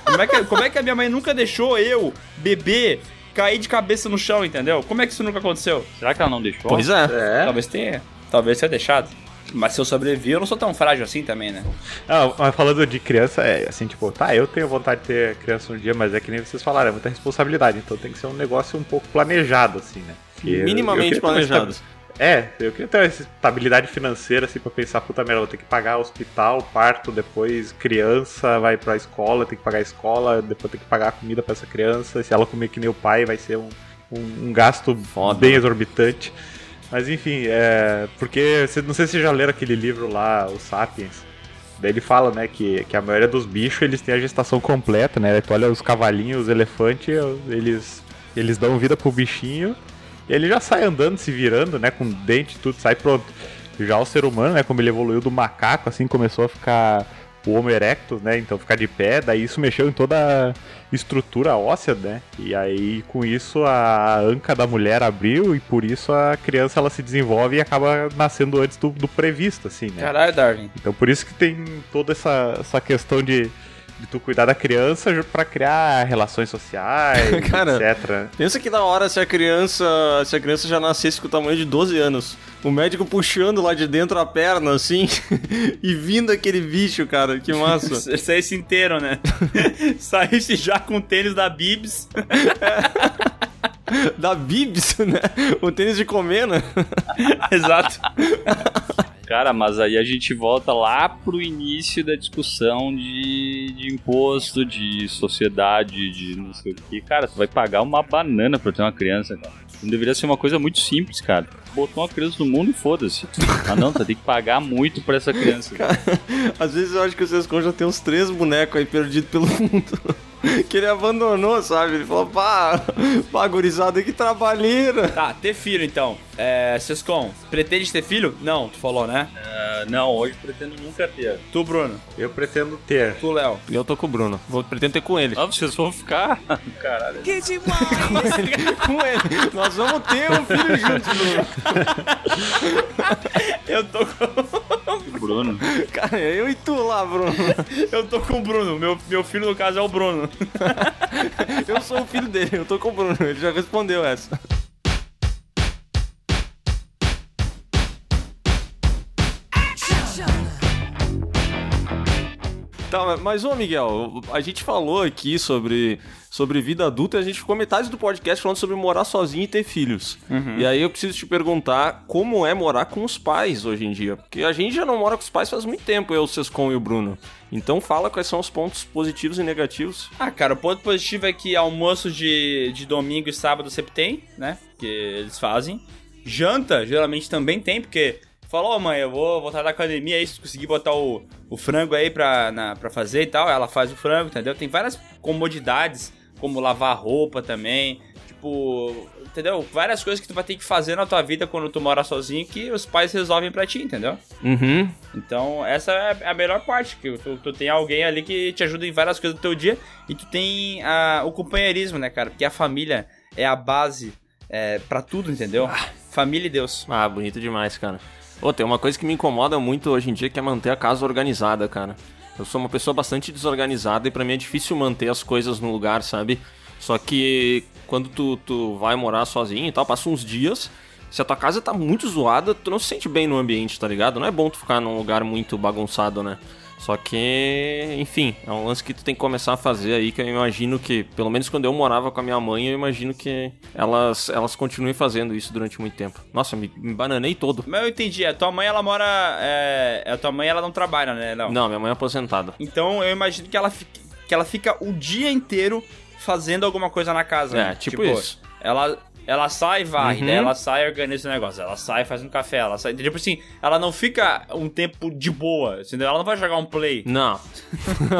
Como é que, como é que a minha mãe nunca deixou eu, bebê, cair de cabeça no chão, entendeu? Como é que isso nunca aconteceu? Será que ela não deixou? Pois é. Talvez tenha. Talvez tenha deixado. Mas se eu sobrevivi, eu não sou tão frágil assim também, né? Ah, mas falando de criança, é assim, tipo, tá, eu tenho vontade de ter criança um dia, mas é que nem vocês falaram, é muita responsabilidade, então tem que ser um negócio um pouco planejado, assim, né? Porque eu- eu Minimamente planejado. É, eu queria ter uma estabilidade financeira, assim, pra pensar, puta merda, vou ter que pagar hospital, parto, depois criança vai pra escola, tem que pagar a escola, depois tem que pagar a comida pra essa criança, se ela comer que nem o pai, vai ser um, um, um gasto Foda, bem né? exorbitante. Mas enfim, é. Porque não sei se vocês já leram aquele livro lá, o Sapiens. Daí ele fala, né, que, que a maioria dos bichos eles têm a gestação completa, né? Tu olha os cavalinhos, os elefantes, eles, eles dão vida pro bichinho e ele já sai andando, se virando, né? Com dente e tudo, sai pronto. Já o ser humano, né, como ele evoluiu do macaco, assim, começou a ficar o Homo erectus, né? Então ficar de pé, daí isso mexeu em toda a estrutura óssea, né? E aí com isso a anca da mulher abriu e por isso a criança ela se desenvolve e acaba nascendo antes do, do previsto, assim, né? Caralho, Darwin. Então por isso que tem toda essa, essa questão de, de tu cuidar da criança pra criar relações sociais, Cara, etc. Pensa que da hora se a criança. Se a criança já nascesse com o tamanho de 12 anos. O médico puxando lá de dentro a perna, assim, e vindo aquele bicho, cara. Que massa. Saísse inteiro, né? Saísse já com o tênis da Bibs. da Bibs, né? O tênis de comer, né? Exato. Cara, mas aí a gente volta lá pro início da discussão de, de imposto, de sociedade, de não sei o que. Cara, tu vai pagar uma banana pra ter uma criança, cara. Não deveria ser uma coisa muito simples, cara. Botou uma criança no mundo e foda-se. Ah não, tu tem que pagar muito pra essa criança. Às vezes eu acho que o Sescon já tem uns três bonecos aí perdidos pelo mundo. Que ele abandonou, sabe? Ele falou, pá, pá, gurizada, que trabalheira. Tá, ter filho então. É, Sescon, pretende ter filho? Não, tu falou, né? Ah, não, hoje pretendo nunca ter. Tu, Bruno. Eu pretendo ter. Tu, Léo. Eu tô com o Bruno. Vou pretendo ter com ele. Ah, vocês vão ficar? Caralho. Que demais! com ele. Nós vamos ter um filho juntos, Bruno. Eu tô com. Bruno. Cara, eu e tu lá, Bruno. Eu tô com o Bruno. Meu, meu filho, no caso, é o Bruno. Eu sou o filho dele, eu tô com o Bruno. Ele já respondeu essa. Tá, mas ô Miguel, a gente falou aqui sobre, sobre vida adulta e a gente ficou metade do podcast falando sobre morar sozinho e ter filhos. E aí eu preciso te perguntar como é morar com os pais hoje em dia. Porque a gente já não mora com os pais faz muito tempo, eu, o Sescon e o Bruno. Então fala quais são os pontos positivos e negativos. Ah, cara, o ponto positivo é que almoço de, de domingo e sábado sempre tem, né? Que eles fazem. Janta, geralmente também tem, porque falou, ó, mãe, eu vou voltar da academia aí, se conseguir botar o, o frango aí pra, na, pra fazer e tal, ela faz o frango, entendeu? Tem várias comodidades, como lavar roupa também, tipo, entendeu? Várias coisas que tu vai ter que fazer na tua vida quando tu mora sozinho que os pais resolvem pra ti, entendeu? Uhum. Então, essa é a melhor parte, que tu, tu tem alguém ali que te ajuda em várias coisas do teu dia e tu tem a, o companheirismo, né, cara? Porque a família é a base é, para tudo, entendeu? Família e Deus. Ah, bonito demais, cara. Ô, tem uma coisa que me incomoda muito hoje em dia que é manter a casa organizada, cara. Eu sou uma pessoa bastante desorganizada e pra mim é difícil manter as coisas no lugar, sabe? Só que quando tu, tu vai morar sozinho e tal, passa uns dias, se a tua casa tá muito zoada, tu não se sente bem no ambiente, tá ligado? Não é bom tu ficar num lugar muito bagunçado, né? Só que, enfim, é um lance que tu tem que começar a fazer aí, que eu imagino que, pelo menos quando eu morava com a minha mãe, eu imagino que elas, elas continuem fazendo isso durante muito tempo. Nossa, me, me bananei todo. Mas eu entendi, a tua mãe ela mora. É, a tua mãe ela não trabalha, né? Não. Não, minha mãe é aposentada. Então eu imagino que ela, fique- que ela fica o dia inteiro fazendo alguma coisa na casa. É, né? tipo isso. Ela Ela sai e vai, Uhum. daí ela sai e organiza o negócio. Ela sai, faz um café, ela sai. Tipo assim, ela não fica um tempo de boa, entendeu? Ela não vai jogar um play. Não.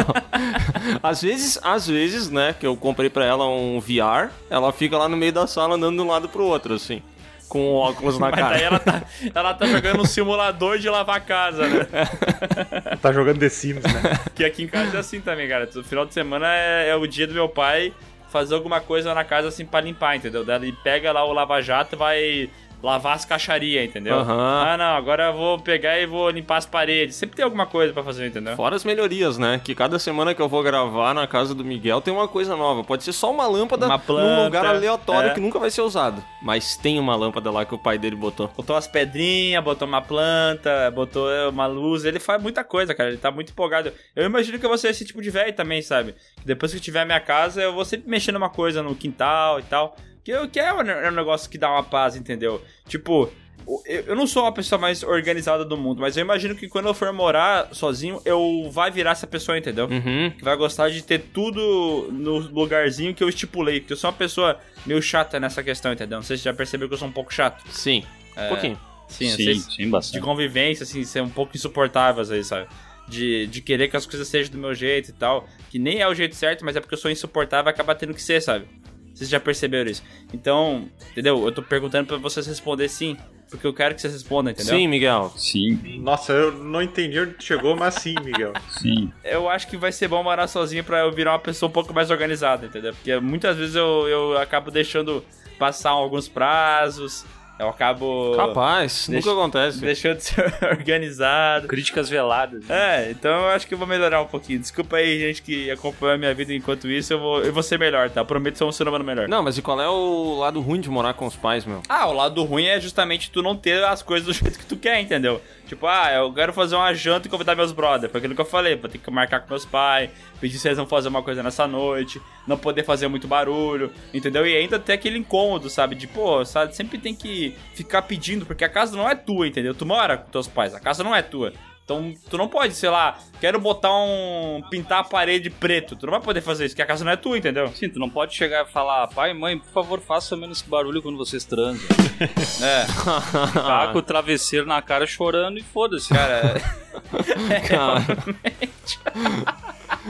às vezes, às vezes, né, que eu comprei pra ela um VR, ela fica lá no meio da sala andando de um lado pro outro, assim. Com o óculos na Mas cara. daí ela tá, ela tá jogando um simulador de lavar a casa, né? Tá jogando The Sims, né? Que aqui em casa é assim também, cara. No final de semana é, é o dia do meu pai fazer alguma coisa na casa assim pra limpar, entendeu? Daí pega lá o lava-jato vai lavar as caixarias, entendeu? Aham. Ah, não, agora eu vou pegar e vou limpar as paredes. Sempre tem alguma coisa pra fazer, entendeu? Fora as melhorias, né? Que cada semana que eu vou gravar na casa do Miguel tem uma coisa nova. Pode ser só uma lâmpada Uma planta, num lugar aleatório é. que nunca vai ser usado. Mas tem uma lâmpada lá que o pai dele botou. Botou umas pedrinhas, botou uma planta, botou uma luz. Ele faz muita coisa, cara. Ele tá muito empolgado. Eu imagino que eu vou ser esse tipo de velho também, sabe? Depois que tiver a minha casa, eu vou sempre mexendo uma coisa no quintal e tal. Que, eu- que é um, é um negócio que dá uma paz, entendeu? Tipo, eu, eu não sou a pessoa mais organizada do mundo, mas eu imagino que quando eu for morar sozinho, eu vai virar essa pessoa, entendeu? Uhum. Que vai gostar de ter tudo no lugarzinho que eu estipulei. Porque eu sou uma pessoa meio chata nessa questão, entendeu? Não sei se você já percebeu que eu sou um pouco chato. Sim. É, Um pouquinho. Sim, Sim, sim, sim, bastante. De convivência, assim, ser um pouco insuportável às vezes, sabe? De, de querer que as coisas sejam do meu jeito e tal. Que nem é o jeito certo, mas é porque eu sou insuportável e acaba tendo que ser, sabe? Vocês já perceberam isso. Então, entendeu? Eu tô perguntando pra vocês responder sim. Porque eu quero que vocês respondam, entendeu? Sim, Miguel. Sim, Nossa, eu não entendi onde chegou, mas sim, Miguel. sim. Eu acho que vai ser bom morar sozinho pra eu virar uma pessoa um pouco mais organizada, entendeu? Porque muitas vezes eu, eu acabo deixando passar alguns prazos. Eu acabo. Capaz, Deixa- nunca acontece. Deixou de ser organizado. Críticas veladas. né? É, então eu acho que eu vou melhorar um pouquinho. Desculpa aí, gente, que acompanha a minha vida enquanto isso. Eu vou, eu vou ser melhor, tá? Prometo ser um ser humano melhor. Não, mas e qual é o lado ruim de morar com os pais, meu? Ah, o lado ruim é justamente tu não ter as coisas do jeito que tu quer, entendeu? Tipo, ah, eu quero fazer uma janta e convidar meus brothers. Foi aquilo que eu falei, vou ter que marcar com meus pais, pedir se eles vão fazer uma coisa nessa noite, não poder fazer muito barulho, entendeu? E ainda ter aquele incômodo, sabe? De, pô, sabe, sempre tem que ficar pedindo, porque a casa não é tua, entendeu? Tu mora com teus pais, a casa não é tua. Então, tu não pode, sei lá, quero botar um. pintar a parede preto. Tu não vai poder fazer isso, porque a casa não é tua, entendeu? Sim, tu não pode chegar e falar, pai, mãe, por favor, faça menos barulho quando vocês transam. É. Tá com o travesseiro na cara chorando e foda-se. Cara, Cara.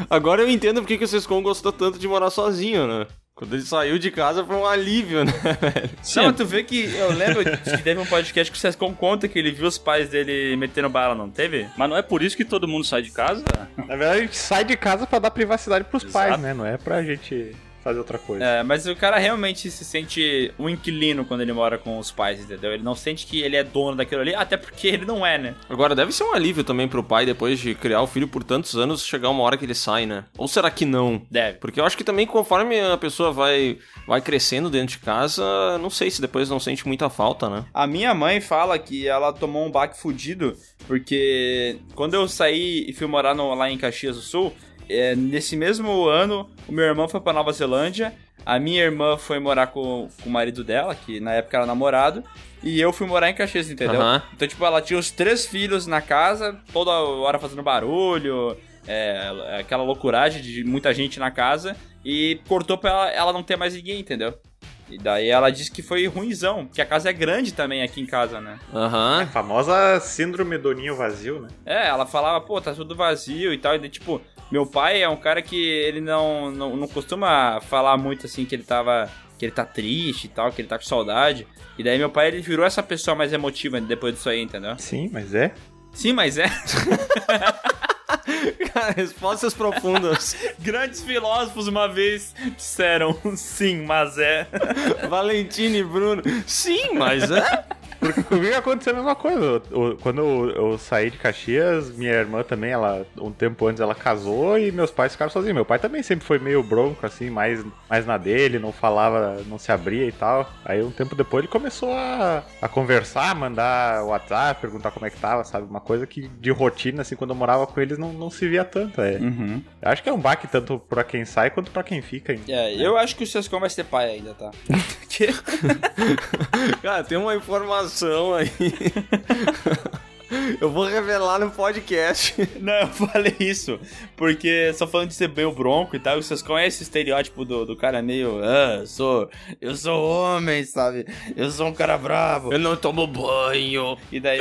Agora eu entendo porque que o Sescon gostou tanto de morar sozinho, né? Quando ele saiu de casa foi um alívio, né, velho? Não, tu vê que eu lembro que teve um podcast que o Sescon conta que ele viu os pais dele metendo bala, não teve? Mas não é por isso que todo mundo sai de casa? Na verdade, a gente sai de casa pra dar privacidade pros pais, né? Não é pra gente fazer outra coisa. É, mas o cara realmente se sente um inquilino quando ele mora com os pais, entendeu? Ele não sente que ele é dono daquilo ali, até porque ele não é, né? Agora deve ser um alívio também pro pai, depois de criar o filho por tantos anos, chegar uma hora que ele sai, né? Ou será que não? Deve. Porque eu acho que também conforme a pessoa vai, vai crescendo dentro de casa, não sei se depois não sente muita falta, né? A minha mãe fala que ela tomou um baque fudido, porque quando eu saí e fui morar no- lá em Caxias do Sul, é, nesse mesmo ano, o meu irmão foi pra Nova Zelândia, a minha irmã foi morar com, com o marido dela, que na época era namorado, e eu fui morar em Caxias, entendeu? Aham. Então, tipo, ela tinha os três filhos na casa, toda hora fazendo barulho, é, aquela loucuragem de muita gente na casa, e cortou pra ela, ela não ter mais ninguém, entendeu? E daí ela disse que foi ruimzão, porque a casa é grande também aqui em casa, né? Aham. A famosa síndrome do ninho vazio, né? É, ela falava, pô, tá tudo vazio e tal. E daí, tipo, meu pai é um cara que ele não, não, não costuma falar muito assim que ele tava. que ele tá triste e tal, que ele tá com saudade. E daí meu pai ele virou essa pessoa mais emotiva depois disso aí, entendeu? Sim, mas é. Sim, mas é. Cara, respostas profundas. Grandes filósofos uma vez disseram sim, mas é. Valentina e Bruno. Sim, mas é. Porque comigo aconteceu a mesma coisa. Eu- eu- quando eu, eu saí de Caxias, minha irmã também, ela um tempo antes ela casou e meus pais ficaram sozinhos. Meu pai também sempre foi meio bronco, assim, mais, mais na dele, não falava, não se abria e tal. Aí um tempo depois ele começou a, a conversar, mandar WhatsApp, perguntar como é que tava, sabe? Uma coisa que de rotina, assim, quando eu morava com eles não, não se via tanto. É. Uhum. Eu acho que é um baque tanto pra quem sai quanto pra quem fica. hein? É, eu acho que o Sescon vai ser pai ainda, tá? Que- Cara, tem uma informação aí. Eu vou revelar no podcast. Não, eu falei isso porque só falando de ser meio bronco e tal, vocês conhecem o estereótipo do, do cara meio, ah, eu sou, eu sou homem, sabe? Eu sou um cara bravo. Eu não tomo banho. E daí,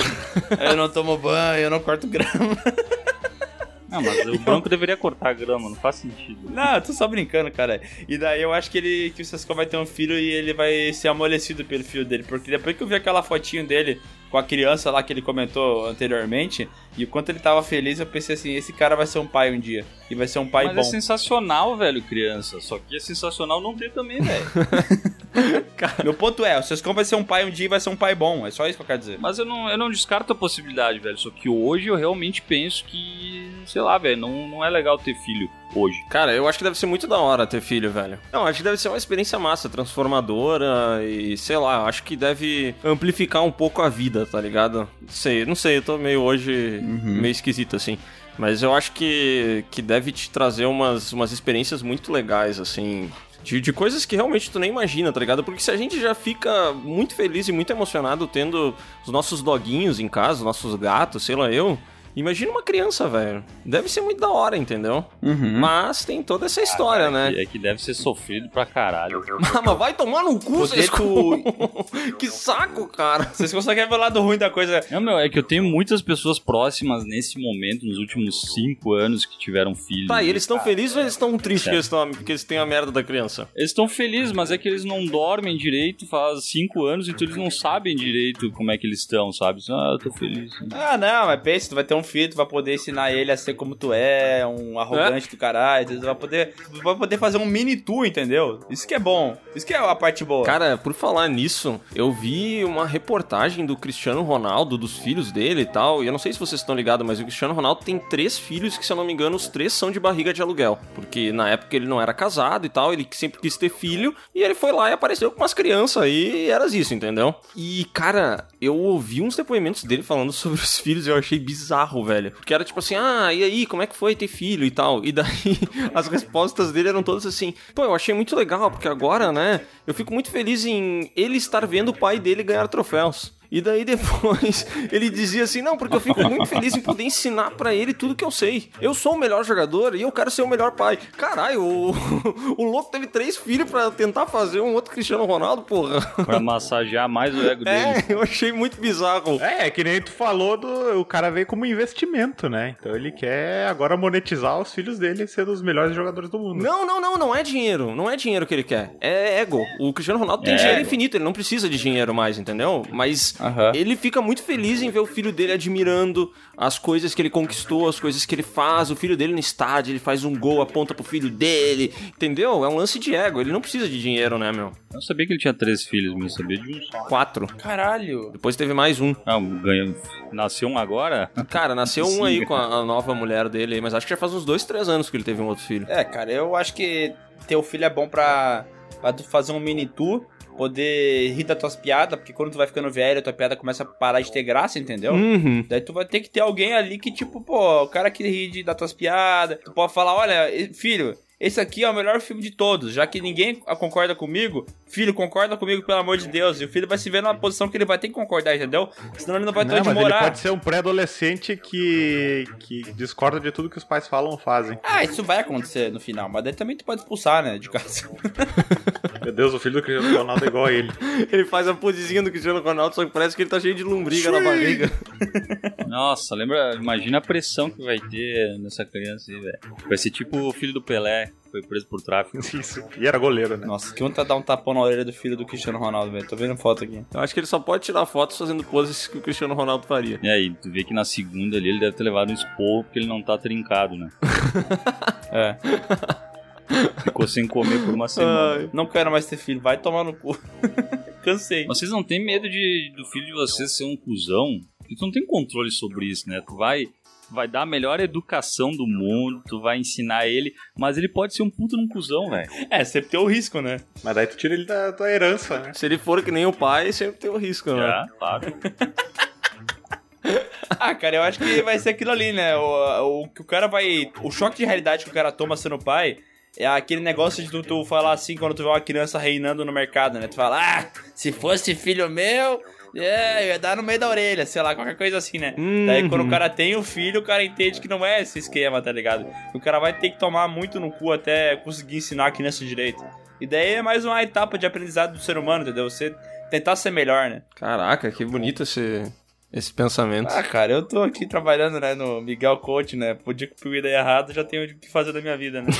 eu não tomo banho, eu não corto grama. Não, mas o branco deveria cortar a grama, não faz sentido. Não, tô só brincando, cara. E daí eu acho que ele que o Sescon vai ter um filho e ele vai ser amolecido pelo filho dele. Porque depois que eu vi aquela fotinho dele com a criança lá que ele comentou anteriormente, e o quanto ele tava feliz, eu pensei assim, esse cara vai ser um pai um dia. E vai ser um pai Mas bom. é sensacional, velho, criança. Só que é sensacional não ter também, velho. Meu ponto é, o Sescon vai ser um pai um dia e vai ser um pai bom. É só isso que eu quero dizer. Mas eu não, eu não descarto a possibilidade, velho. Só que hoje eu realmente penso que, sei lá, velho, não, não é legal ter filho hoje. Cara, eu acho que deve ser muito da hora ter filho, velho. Não, acho que deve ser uma experiência massa, transformadora e sei lá, acho que deve amplificar um pouco a vida, tá ligado? Não sei, não sei, eu tô meio hoje meio esquisito assim. Mas eu acho que, que deve te trazer umas, umas experiências muito legais, assim. De, de coisas que realmente tu nem imagina, tá ligado? Porque se a gente já fica muito feliz e muito emocionado tendo os nossos doguinhos em casa, os nossos gatos, sei lá eu. Imagina uma criança, velho. Deve ser muito da hora, entendeu? Mas tem toda essa história, né? É que deve ser sofrido pra caralho. Mas vai tomar no cu, Poder vocês tu- Que saco, cara. Vocês conseguem ver o lado ruim da coisa. Não, meu, é que eu tenho muitas pessoas próximas nesse momento, nos últimos cinco anos, que tiveram filhos. Tá, e eles estão Ah, felizes ou eles estão tristes Certo. que eles, tão, porque eles têm a merda da criança? Eles estão felizes, mas é que eles não dormem direito faz cinco anos, então eles não sabem direito como é que eles estão, sabe? Ah, eu tô feliz. Ah, não, mas pensa, tu vai ter um tu vai poder ensinar ele a ser como tu é, um arrogante do caralho, tu vai poder, tu vai poder fazer um mini tu, entendeu? Isso que é bom, isso que é a parte boa. Cara, por falar nisso, eu vi uma reportagem do Cristiano Ronaldo, dos filhos dele e tal, e eu não sei se vocês estão ligados, mas o Cristiano Ronaldo tem três filhos que, se eu não me engano, os três são de barriga de aluguel. Porque na época ele não era casado e tal, ele sempre quis ter filho, e ele foi lá e apareceu com umas crianças aí, e era isso, entendeu? E, cara, eu ouvi uns depoimentos dele falando sobre os filhos e eu achei bizarro, velho. Porque era tipo assim, ah, e aí, como é que foi ter filho e tal? E daí as respostas dele eram todas assim, pô, eu achei muito legal, porque agora, né, eu fico muito feliz em ele estar vendo o pai dele ganhar troféus. E daí depois ele dizia assim: Não, porque eu fico muito feliz em poder ensinar pra ele tudo que eu sei. Eu sou o melhor jogador e eu quero ser o melhor pai. Caralho, o, o louco teve três filhos pra tentar fazer um outro Cristiano Ronaldo, porra. Pra massagear mais o ego dele. É, eu achei muito bizarro. É, é que nem tu falou do. O cara veio como investimento, né? Então ele quer agora monetizar os filhos dele sendo os melhores jogadores do mundo. Não, não, não, não é dinheiro. Não é dinheiro que ele quer. É ego. O Cristiano Ronaldo tem É dinheiro ego. infinito, ele não precisa de dinheiro mais, entendeu? Mas Aham. ele fica muito feliz em ver o filho dele admirando as coisas que ele conquistou, as coisas que ele faz. O filho dele no estádio, ele faz um gol, aponta pro filho dele, entendeu? É um lance de ego. Ele não precisa de dinheiro, né, meu? Eu não sabia que ele tinha três filhos, mas eu sabia de um só. Quatro. Caralho. Depois teve mais um. Ah, ganhou. Nasceu um agora? Cara, nasceu um aí com a, a nova mulher dele, aí, mas acho que já faz uns dois, três anos que ele teve um outro filho. É, cara, eu acho que ter o filho é bom pra, pra tu fazer um mini tour, poder rir das tuas piadas, porque quando tu vai ficando velho, a tua piada começa a parar de ter graça, entendeu? Uhum. Daí tu vai ter que ter alguém ali que, tipo, pô, o cara que ri de, das tuas piadas, tu pode falar, olha, filho, esse aqui é o melhor filme de todos, já que ninguém concorda comigo, filho, concorda comigo, pelo amor de Deus, e o filho vai se ver numa posição que ele vai ter que concordar, entendeu? Senão ele não vai ter Não, onde mas ele morar. pode ser um pré-adolescente que, que discorda de tudo que os pais falam ou fazem. Ah, isso vai acontecer no final, mas daí também tu pode expulsar, né, de casa. Meu Deus, o filho do Cristiano Ronaldo é igual a ele. Ele faz a posezinha do Cristiano Ronaldo, só que parece que ele tá cheio de lombriga na barriga. Nossa, lembra? Imagina a pressão que vai ter nessa criança aí, velho. Vai ser tipo o filho do Pelé, foi preso por tráfico. Isso. E era goleiro, né? Nossa, que vontade de dar um tapão na orelha do filho do Cristiano Ronaldo, velho. Tô vendo foto aqui. Eu acho que ele só pode tirar fotos fazendo poses que o Cristiano Ronaldo faria. E aí, tu vê que na segunda ali ele deve ter levado um esporro porque ele não tá trincado, né? É. Ficou sem comer por uma semana. Não quero mais ter filho, vai tomar no cu. Cansei. Vocês não têm medo de, do filho de vocês ser um cuzão? Porque tu não tem controle sobre isso, né? Tu vai, vai dar a melhor educação do mundo, tu vai ensinar ele, mas ele pode ser um puta num cuzão, velho. É, sempre tem o risco, né? Mas daí tu tira ele da tua herança, né? Se ele for que nem o pai, sempre tem o risco, né? Já, claro. Ah, cara, eu acho que vai ser aquilo ali, né? O, o que o cara vai. O choque de realidade que o cara toma sendo pai é aquele negócio de tu, tu falar assim quando tu vê uma criança reinando no mercado, né? Tu fala, ah, se fosse filho meu, é, ia dar no meio da orelha, sei lá, qualquer coisa assim, né? Daí quando o cara tem o filho, o cara entende que não é esse esquema, tá ligado? O cara vai ter que tomar muito no cu até conseguir ensinar a criança direito. E daí é mais uma etapa de aprendizado do ser humano, entendeu? Você tentar ser melhor, né? Caraca, que bonito esse, esse pensamento. Ah, cara, eu tô aqui trabalhando, né, no Miguel Coach, né? Podia que o der errado, já tenho o que fazer da minha vida, né?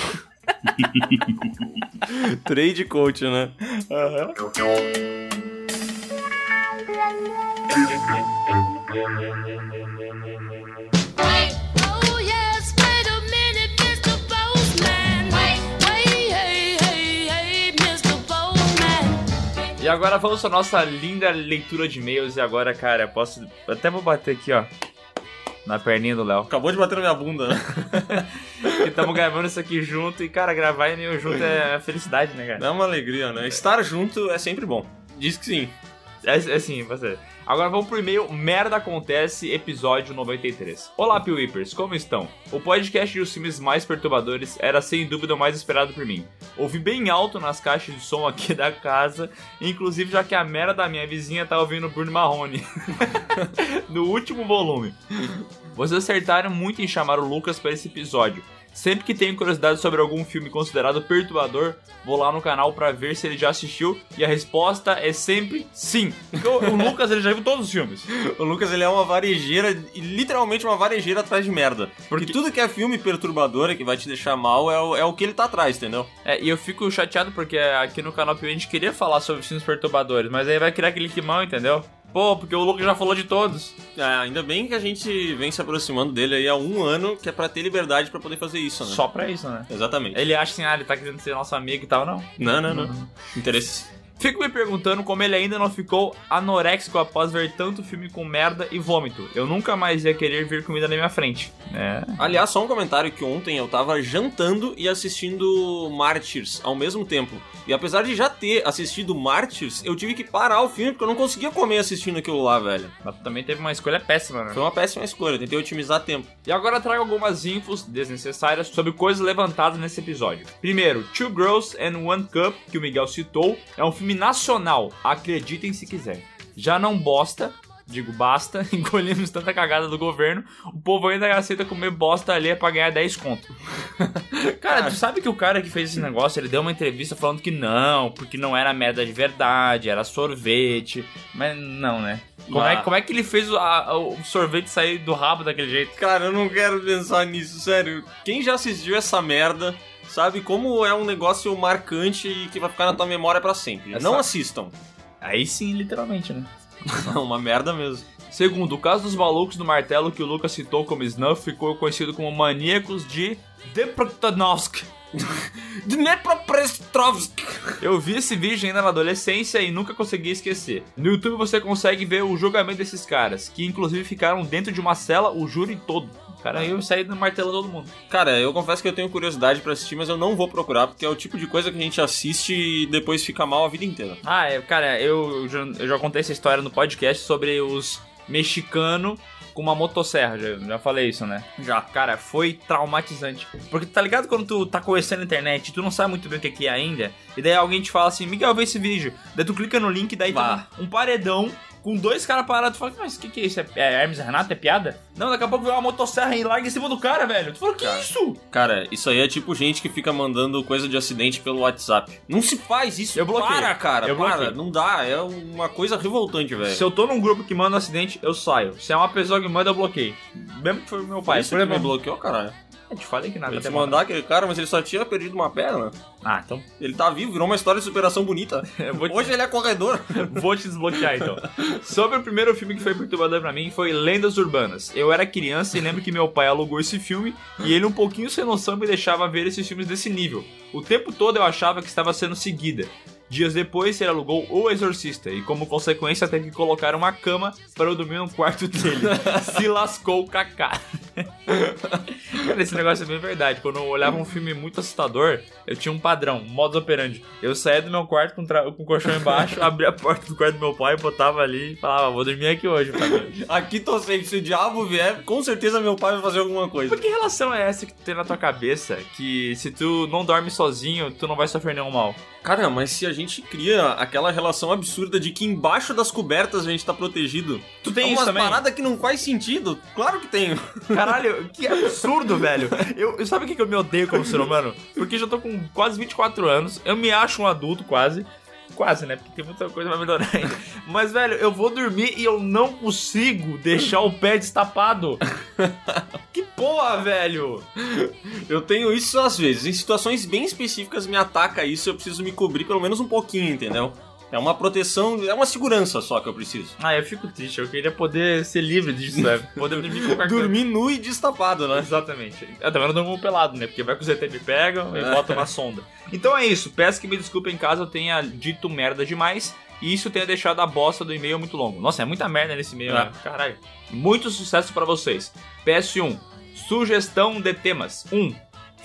Trade coach, né? Aham. Oh E agora vamos à nossa linda leitura de e-mails. E agora, cara, eu posso. Até vou bater aqui, ó. Na perninha do Léo. Acabou de bater na minha bunda, né? Estamos gravando isso aqui junto. E, cara, gravar e-mail junto é felicidade, né, cara? É uma alegria, né? Estar junto é sempre bom. Diz que sim. É, é sim, você. Agora vamos pro e-mail Merda Acontece, episódio 93. Olá, Piwipers, como estão? O podcast dos filmes mais perturbadores era sem dúvida o mais esperado por mim. Ouvi bem alto nas caixas de som aqui da casa, inclusive já que a merda da minha vizinha tá ouvindo Bruno Marrone. no último volume. Vocês acertaram muito em chamar o Lucas para esse episódio. Sempre que tenho curiosidade sobre algum filme considerado perturbador, vou lá no canal pra ver se ele já assistiu e a resposta é sempre sim. Porque o, o Lucas ele já viu todos os filmes. O Lucas ele é uma varejeira, e literalmente uma varejeira atrás de merda. Porque tudo que é filme perturbador e que vai te deixar mal é o, é o que ele tá atrás, entendeu? É, e eu fico chateado porque aqui no canal Pio a gente queria falar sobre filmes perturbadores, mas aí vai criar aquele climão, entendeu? Pô, porque o Lucas já falou de todos. É, ainda bem que a gente vem se aproximando dele aí há um ano, que é pra ter liberdade pra poder fazer isso, né? Só pra isso, né? Exatamente. Ele acha assim, ah, ele tá querendo ser nosso amigo e tal, não. Não, não, não. Interesses. Fico me perguntando como ele ainda não ficou anoréxico após ver tanto filme com merda e vômito. Eu nunca mais ia querer ver comida na minha frente. É. Aliás, só um comentário que ontem eu tava jantando e assistindo Martyrs ao mesmo tempo. E apesar de já ter assistido Martyrs, eu tive que parar o filme porque eu não conseguia comer assistindo aquilo lá, velho. Mas tu também teve uma escolha péssima, né? Foi uma péssima escolha, tentei otimizar tempo. E agora trago algumas infos desnecessárias sobre coisas levantadas nesse episódio. Primeiro, Two Girls and One Cup, que o Miguel citou, é um filme nacional. Acreditem se quiser. Já não bosta, digo basta, encolhemos tanta cagada do governo, o povo ainda aceita comer bosta ali pra ganhar 10 conto. cara, tu sabe que o cara que fez esse negócio, ele deu uma entrevista falando que não, porque não era merda de verdade, era sorvete, mas não, né? Como, é, Ah. como é que ele fez o, a- o sorvete sair do rabo daquele jeito? Cara, eu não quero pensar nisso, sério. Quem já assistiu essa merda sabe como é um negócio marcante e que vai ficar na tua memória pra sempre. Essa- Não assistam. Aí sim, literalmente, né? Não, uma merda mesmo. Segundo, o caso dos malucos do martelo que o Lucas citou como Snuff ficou conhecido como maníacos de Depraktanovsk. Dnepropetrovsk. Eu vi esse vídeo ainda na adolescência e nunca consegui esquecer. No YouTube você consegue ver o julgamento desses caras, que inclusive ficaram dentro de uma cela o júri todo. Cara, eu saí do martelo todo mundo. Cara, eu confesso que eu tenho curiosidade pra assistir, mas eu não vou procurar, porque é o tipo de coisa que a gente assiste e depois fica mal a vida inteira. Ah, é, cara, eu, já, eu já contei essa história no podcast sobre os mexicanos com uma motosserra, já, já falei isso, né? Já. Cara, foi traumatizante. Porque tá ligado quando tu tá conhecendo a internet tu não sabe muito bem o que que é ainda, e daí alguém te fala assim, Miguel, vê esse vídeo. Daí tu clica no link, daí Vá. tem um paredão com dois caras parados. Tu fala, mas o que que é isso? É, é Hermes Renato? É piada? Não, daqui a pouco vem uma motosserra e larga em cima do cara, velho. Tu falou, que isso? Cara, isso aí é tipo gente que fica mandando coisa de acidente pelo WhatsApp. Não se faz isso. Eu bloqueio. Para, cara. Eu para. bloqueio. Não dá. É uma coisa revoltante, velho. Se eu tô num grupo que manda um acidente, eu saio. Se é uma pessoa que manda, eu bloqueio. Mesmo que foi meu pai. Que me bloqueou, caralho. Eu te falei que nada Eu te até mandar aquele cara, mas ele só tinha perdido uma perna. Ah, então. Ele tá vivo, virou uma história de superação bonita. te- Hoje ele é corredor. Vou te desbloquear então. Sobre o primeiro filme que foi perturbador pra mim foi Lendas Urbanas. Eu era criança e lembro que meu pai alugou esse filme e ele, um pouquinho sem noção, me deixava ver esses filmes desse nível. O tempo todo eu achava que estava sendo seguida. Dias depois, ele alugou O Exorcista e, como consequência, teve que colocar uma cama para eu dormir no quarto dele. Se lascou o Kaká. Cara, esse negócio é bem verdade. Quando eu olhava um filme muito assustador, eu tinha um padrão, um modus operandi. Eu saía do meu quarto com, tra- com o colchão embaixo, abria a porta do quarto do meu pai, botava ali e falava, vou dormir aqui hoje, pai. Aqui tô safe, se o diabo vier, com certeza meu pai vai fazer alguma coisa. Mas que relação é essa que tu tem na tua cabeça que se tu não dorme sozinho, tu não vai sofrer nenhum mal? Cara, mas se a gente cria aquela relação absurda de que embaixo das cobertas a gente tá protegido, Tu tem é isso também? paradas que não faz sentido. Claro que tenho. Caralho, que absurdo, velho. Eu, sabe o que eu me odeio como ser humano? Porque já tô com quase 24 anos, eu me acho um adulto quase. Quase, né? Porque tem muita coisa pra melhorar ainda. Mas, velho, eu vou dormir e eu não consigo deixar o pé destapado. que porra, velho! Eu tenho isso às vezes. Em situações bem específicas me ataca isso, eu preciso me cobrir pelo menos um pouquinho, entendeu? É uma proteção, é uma segurança só que eu preciso. Ah, eu fico triste. Eu queria poder ser livre disso, né? Poder dormir com qualquer coisa. Dormir nu e destapado, né? Exatamente. Eu também não durmo pelado, né? Porque vai que os ET me pegam e É. botam uma sonda. Então é isso. Peço que me desculpem caso eu tenha dito merda demais. E isso tenha deixado a bosta do e-mail muito longo. Nossa, é muita merda nesse e-mail, É. né? Caralho. Muito sucesso pra vocês. PS1. Sugestão de temas. 1.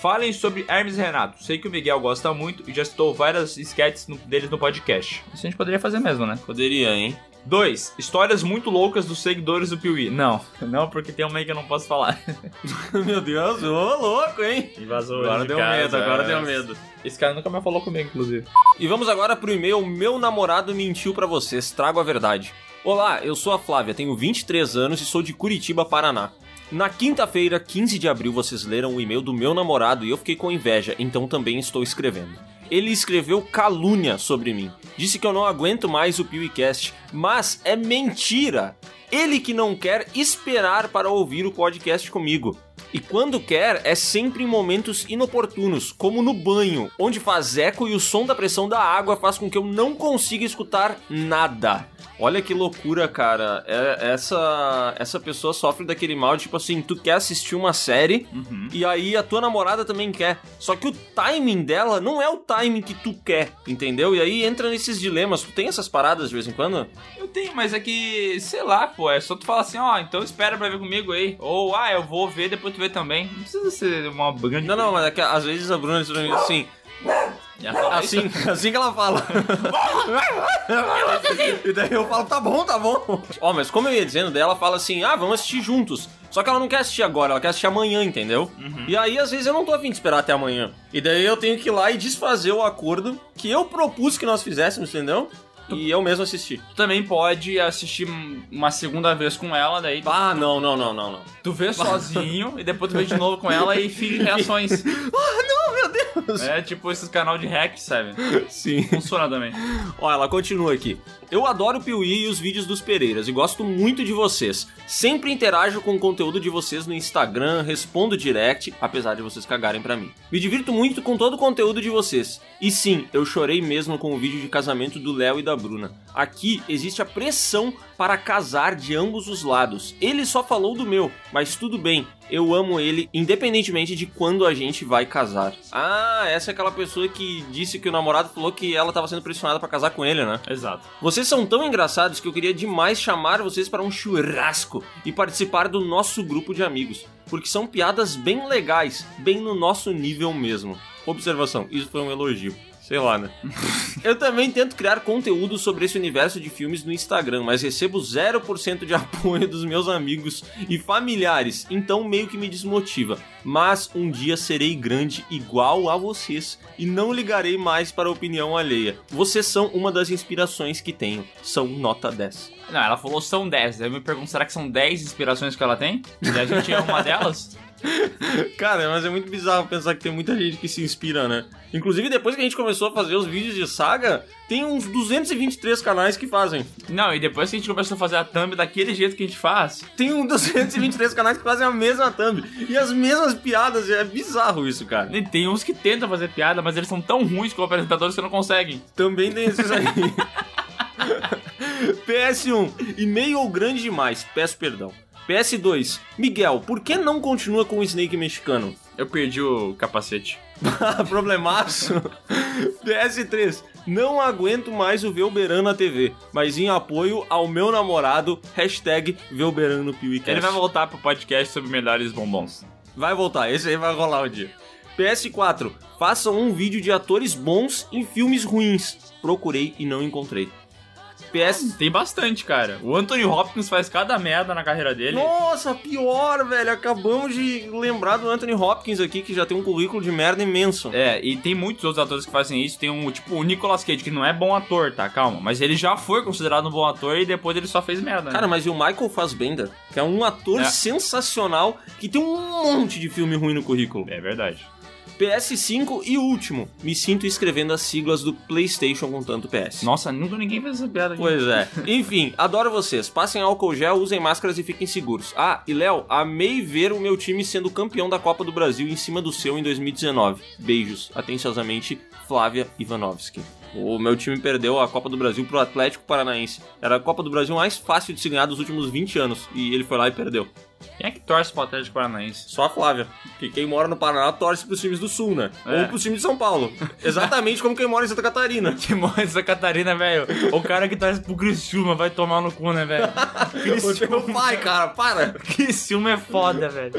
Falem sobre Hermes e Renato. Sei que o Miguel gosta muito e já citou várias sketches deles no podcast. Isso a gente poderia fazer mesmo, né? Poderia, hein? 2. Histórias muito loucas dos seguidores do Piuí. Não, não, porque tem uma aí que eu não posso falar. Meu Deus, ô louco, hein? Invasou Agora de deu casa, medo, agora é. deu medo. Esse cara nunca mais falou comigo, inclusive. E vamos agora pro e-mail Meu namorado mentiu pra vocês, trago a verdade. Olá, eu sou a Flávia, tenho 23 anos e sou de Curitiba, Paraná. Na quinta-feira, 15 de abril, vocês leram o e-mail do meu namorado e eu fiquei com inveja, então também estou escrevendo. Ele escreveu calúnia sobre mim. Disse que eu não aguento mais o PewCast, mas é mentira! Ele que não quer esperar para ouvir o podcast comigo. E quando quer, é sempre em momentos inoportunos, como no banho, onde faz eco e o som da pressão da água faz com que eu não consiga escutar nada. Olha que loucura, cara. É- essa, essa pessoa sofre daquele mal, tipo assim, tu quer assistir uma série e aí a tua namorada também quer. Só que o timing dela não é o timing que tu quer, entendeu? E aí entra nesses dilemas. Tu tem essas paradas de vez em quando? Eu tenho, mas é que, sei lá, pô, é só tu falar assim, ó, então espera pra ver comigo aí. Ou, ah, eu vou ver, depois tu vê também. Não precisa ser uma grande... Não, não, mas é que às vezes a Bruna diz assim. Assim, assim que ela fala. e daí eu falo, tá bom, tá bom. Ó, mas como eu ia dizendo, daí ela fala assim, ah, vamos assistir juntos. Só que ela não quer assistir agora, ela quer assistir amanhã, entendeu? E aí, às vezes, eu não tô afim de esperar até amanhã. E daí eu tenho que ir lá e desfazer o acordo que eu propus que nós fizéssemos, entendeu? E eu mesmo assisti. Tu também pode assistir uma segunda vez com ela, daí Ah, não, não, não, não, não. tu vê sozinho e depois tu vê de novo com ela e finge reações. Ah, não, meu Deus! É tipo esses canal de hack, sabe? Sim. Funciona também. Ó, ela continua aqui. Eu adoro o Piuí e os vídeos dos Pereiras e gosto muito de vocês. Sempre interajo com o conteúdo de vocês no Instagram, respondo direct, apesar de vocês cagarem pra mim. Me divirto muito com todo o conteúdo de vocês. E sim, eu chorei mesmo com o vídeo de casamento do Léo e da Bruna. Aqui existe a pressão para casar de ambos os lados. Ele só falou do meu, mas tudo bem. Eu amo ele, independentemente de quando a gente vai casar. Ah, essa é aquela pessoa que disse que o namorado falou que ela estava sendo pressionada pra casar com ele, né? Exato. Vocês são tão engraçados que eu queria demais chamar vocês para um churrasco e participar do nosso grupo de amigos, porque são piadas bem legais, bem no nosso nível mesmo. Observação, isso foi um elogio. Sei lá, né? Eu também tento criar conteúdo sobre esse universo de filmes no Instagram, mas recebo 0% de apoio dos meus amigos e familiares, então meio que me desmotiva. Mas um dia serei grande igual a vocês e não ligarei mais para a opinião alheia. Vocês são uma das inspirações que tenho. São nota 10. Não, ela falou são 10. Aí eu me pergunto, será que são 10 inspirações que ela tem? E a gente é uma delas? Cara, mas é muito bizarro pensar que tem muita gente que se inspira, né? Inclusive, depois que a gente começou a fazer os vídeos de saga, tem uns 223 canais que fazem. Não, e depois que a gente começou a fazer a thumb daquele jeito que a gente faz, Tem uns 223 canais que fazem a mesma thumb. E as mesmas piadas. É bizarro isso, cara. e tem uns que tentam fazer piada, mas eles são tão ruins como apresentadores que não conseguem. Também tem esses aí. PS1, e-mail grande demais, peço perdão. PS2, Miguel, por que não continua com o Snake mexicano? Eu perdi o capacete. Problemaço. PS3, Não aguento mais o Velberan na TV, mas em apoio ao meu namorado, hashtag Velberan no. Ele vai voltar pro podcast sobre melhores bombons. Vai voltar, esse aí vai rolar um dia. PS4, façam um vídeo de atores bons em filmes ruins. Procurei e não encontrei. PS. Tem bastante, cara. O Anthony Hopkins faz cada merda na carreira dele. Nossa, pior, velho. Acabamos de lembrar do Anthony Hopkins aqui, que já tem um currículo de merda imenso. É, e tem muitos outros atores que fazem isso. Tem um, tipo, o Nicolas Cage, que não é bom ator, tá? Calma. Mas ele já foi considerado um bom ator e depois ele só fez merda. né? Cara, mas e o Michael Fassbender, que é um ator É. sensacional, que tem um monte de filme ruim no currículo. É verdade. PS5 e último, me sinto escrevendo as siglas do PlayStation com tanto PS. Nossa, nunca ninguém fez essa piada aqui. Pois é. Enfim, adoro vocês. Passem álcool gel, usem máscaras e fiquem seguros. Ah, e Léo, amei ver o meu time sendo campeão da Copa do Brasil em cima do seu em 2019. Beijos. Atenciosamente, Flávia Ivanovski. O meu time perdeu a Copa do Brasil pro Atlético Paranaense. Era a Copa do Brasil mais fácil de se ganhar dos últimos 20 anos. E ele foi lá e perdeu. Quem é que torce pro Atlético Paranaense? Só a Flávia. Que quem mora no Paraná torce pros times do Sul, né? É. Ou pros times de São Paulo. Exatamente como quem mora em Santa Catarina. Que mora em Santa Catarina, velho. O cara que torce pro Criciúma vai tomar no cu, né, velho? O teu pai, cara, para. Criciúma é foda, velho.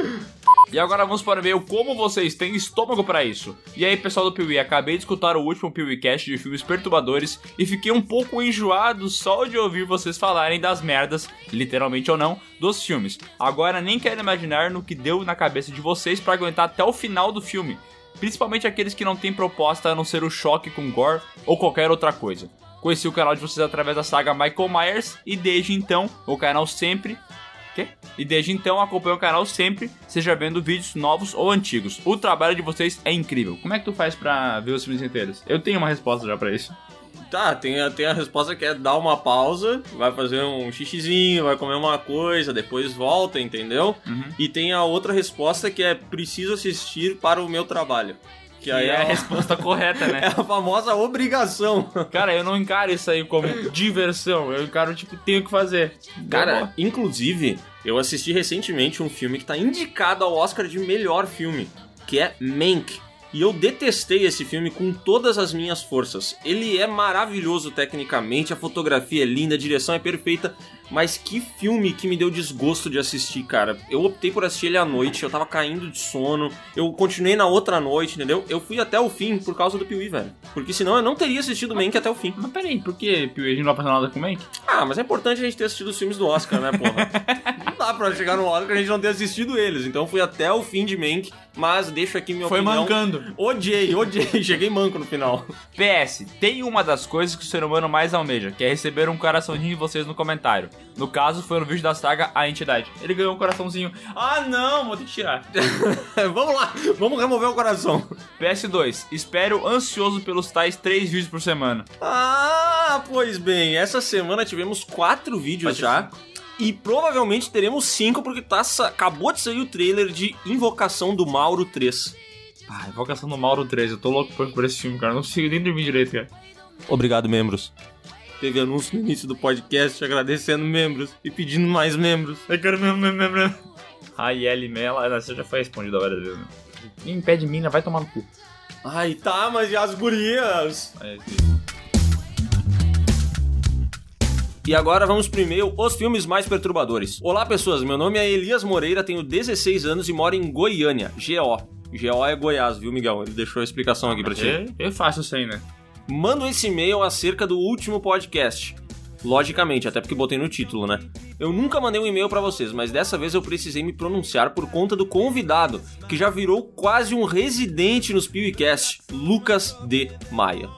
E agora vamos para ver como vocês têm estômago pra isso. E aí, pessoal do Piuí, acabei de escutar o último PeeWeeCast de filmes perturbadores e fiquei um pouco enjoado só de ouvir vocês falarem das merdas, literalmente ou não, dos filmes. Agora nem quero imaginar no que deu na cabeça de vocês pra aguentar até o final do filme. Principalmente aqueles que não têm proposta a não ser o choque com gore ou qualquer outra coisa. Conheci o canal de vocês através da saga Michael Myers e desde então o canal sempre Quê? E desde então acompanho o canal sempre, seja vendo vídeos novos ou antigos. O trabalho de vocês é incrível. Como é que tu faz pra ver os filmes inteiros? Eu tenho uma resposta já pra isso. Tá, tem, a- tem a resposta que é dar uma pausa, vai fazer um xixizinho, vai comer uma coisa, depois volta, entendeu? E tem a outra resposta que é preciso assistir para o meu trabalho. Que Que aí é a a- resposta correta, é né? a famosa obrigação. Cara, eu não encaro isso aí como diversão. Eu encaro, tipo, tenho que fazer. Cara, inclusive, eu assisti recentemente um filme que tá indicado ao Oscar de melhor filme, que é Mank. E eu detestei esse filme com todas as minhas forças. Ele é maravilhoso tecnicamente, a fotografia é linda, a direção é perfeita, mas que filme que me deu desgosto de assistir, cara. Eu optei por assistir ele à noite, eu tava caindo de sono, eu continuei na outra noite, entendeu? Eu fui até o fim por causa do Piuí, velho. Porque senão eu não teria assistido Mank até o fim. Mas peraí, por que Piuí, a gente não vai fazer nada com o Mank? Ah, mas é importante a gente ter assistido os filmes do Oscar, né, porra? não dá pra chegar no Oscar a gente não ter assistido eles. Então fui até o fim de Mank, mas deixo aqui minha Foi opinião. mancando. Odiei, odiei. Cheguei manco no final. PS, tem uma das coisas que o ser humano mais almeja, que é receber um coraçãozinho de vocês no comentário. No caso, foi no vídeo da saga A Entidade. Ele ganhou um coraçãozinho. Ah, não, vou ter que tirar. vamos lá, vamos remover o coração. PS2, espero ansioso pelos tais três vídeos por semana. Ah, pois bem, essa semana tivemos quatro vídeos Pode já. E provavelmente teremos cinco, porque tá, acabou de sair o trailer de Invocação do Mauro 3. Ah, Invocação do Mauro 3, eu tô louco por, esse filme, cara. Não consigo nem dormir direito, cara. Obrigado, membros. Teve anúncio no início do podcast agradecendo membros e pedindo mais membros. Eu quero mesmo, mesmo, mesmo, mesmo. Raiele Mela, ah, você já foi respondida várias vezes, né? Quem impede mina, vai tomar no cu. Ai, tá, mas e as gurias? É, E agora vamos e-mail Os Filmes Mais Perturbadores. Olá, pessoas. Meu nome é Elias Moreira, tenho 16 anos e moro em Goiânia, GO. GO é Goiás, viu, Miguel? Ele deixou a explicação aqui pra ti. é, é fácil isso aí, né? Mando esse e-mail acerca do último podcast. Logicamente, até porque botei no título, né? Eu nunca mandei um e-mail pra vocês, mas dessa vez eu precisei me pronunciar por conta do convidado, que já virou quase um residente nos PewCast, Lucas D. Maia.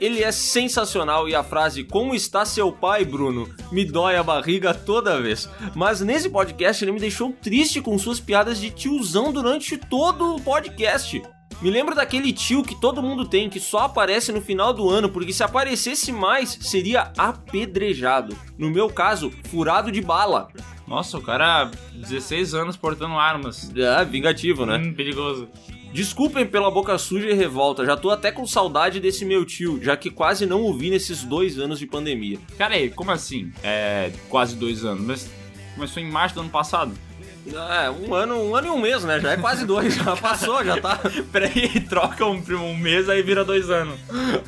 Ele é sensacional e a frase Como está seu pai, Bruno? me dói a barriga toda vez. Mas nesse podcast ele me deixou triste com suas piadas de tiozão durante todo o podcast. Me lembro daquele tio que todo mundo tem, que só aparece no final do ano, porque se aparecesse mais, seria apedrejado. No meu caso, furado de bala. Nossa, o cara, 16 anos portando armas. É, vingativo, né? Hum, perigoso. Desculpem pela boca suja e revolta, já tô até com saudade desse meu tio, já que quase não ouvi nesses dois anos de pandemia. Cara aí, como assim? É, quase dois anos, mas começou em março do ano passado. É, um ano, um ano e um mês, né? Já é quase dois, já passou, já tá. Peraí, troca um, um mês, aí vira dois anos.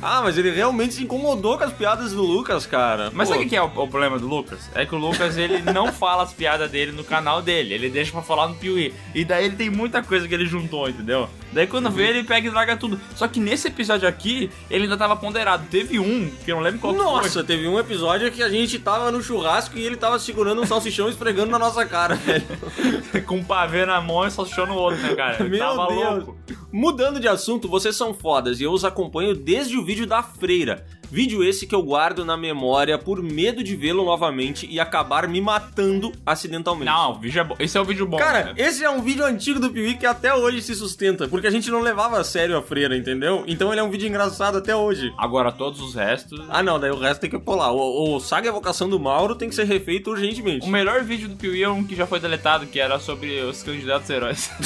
Ah, mas ele realmente se incomodou com as piadas do Lucas, cara. Mas Pô, sabe o que é o, o problema do Lucas? É que o Lucas, ele não fala as piadas dele no canal dele, ele deixa pra falar no Piuí. E daí ele tem muita coisa que ele juntou, entendeu? Daí quando vê, ele pega e larga tudo. Só que nesse episódio aqui, ele ainda tava ponderado. Teve um, que eu não lembro qual Nossa, teve um episódio que a gente tava no churrasco e ele tava segurando um salsichão esfregando na nossa cara, velho. Com um pavê na mão e só no outro, né, cara? Ele Meu tava Deus. louco. Mudando de assunto, vocês são fodas e eu os acompanho desde o vídeo da freira. Vídeo esse que eu guardo na memória por medo de vê-lo novamente e acabar me matando acidentalmente. Não, o vídeo é bom. Esse é o vídeo bom. Cara, né? esse é um vídeo antigo do Piuí que até hoje se sustenta, porque a gente não levava a sério a freira, entendeu? Então ele é um vídeo engraçado até hoje. Agora todos os restos. Ah não, daí o resto tem que pular. O, o Saga Evocação do Mauro tem que ser refeito urgentemente. O melhor vídeo do Piuí é um que já foi deletado, que era sobre os candidatos heróis.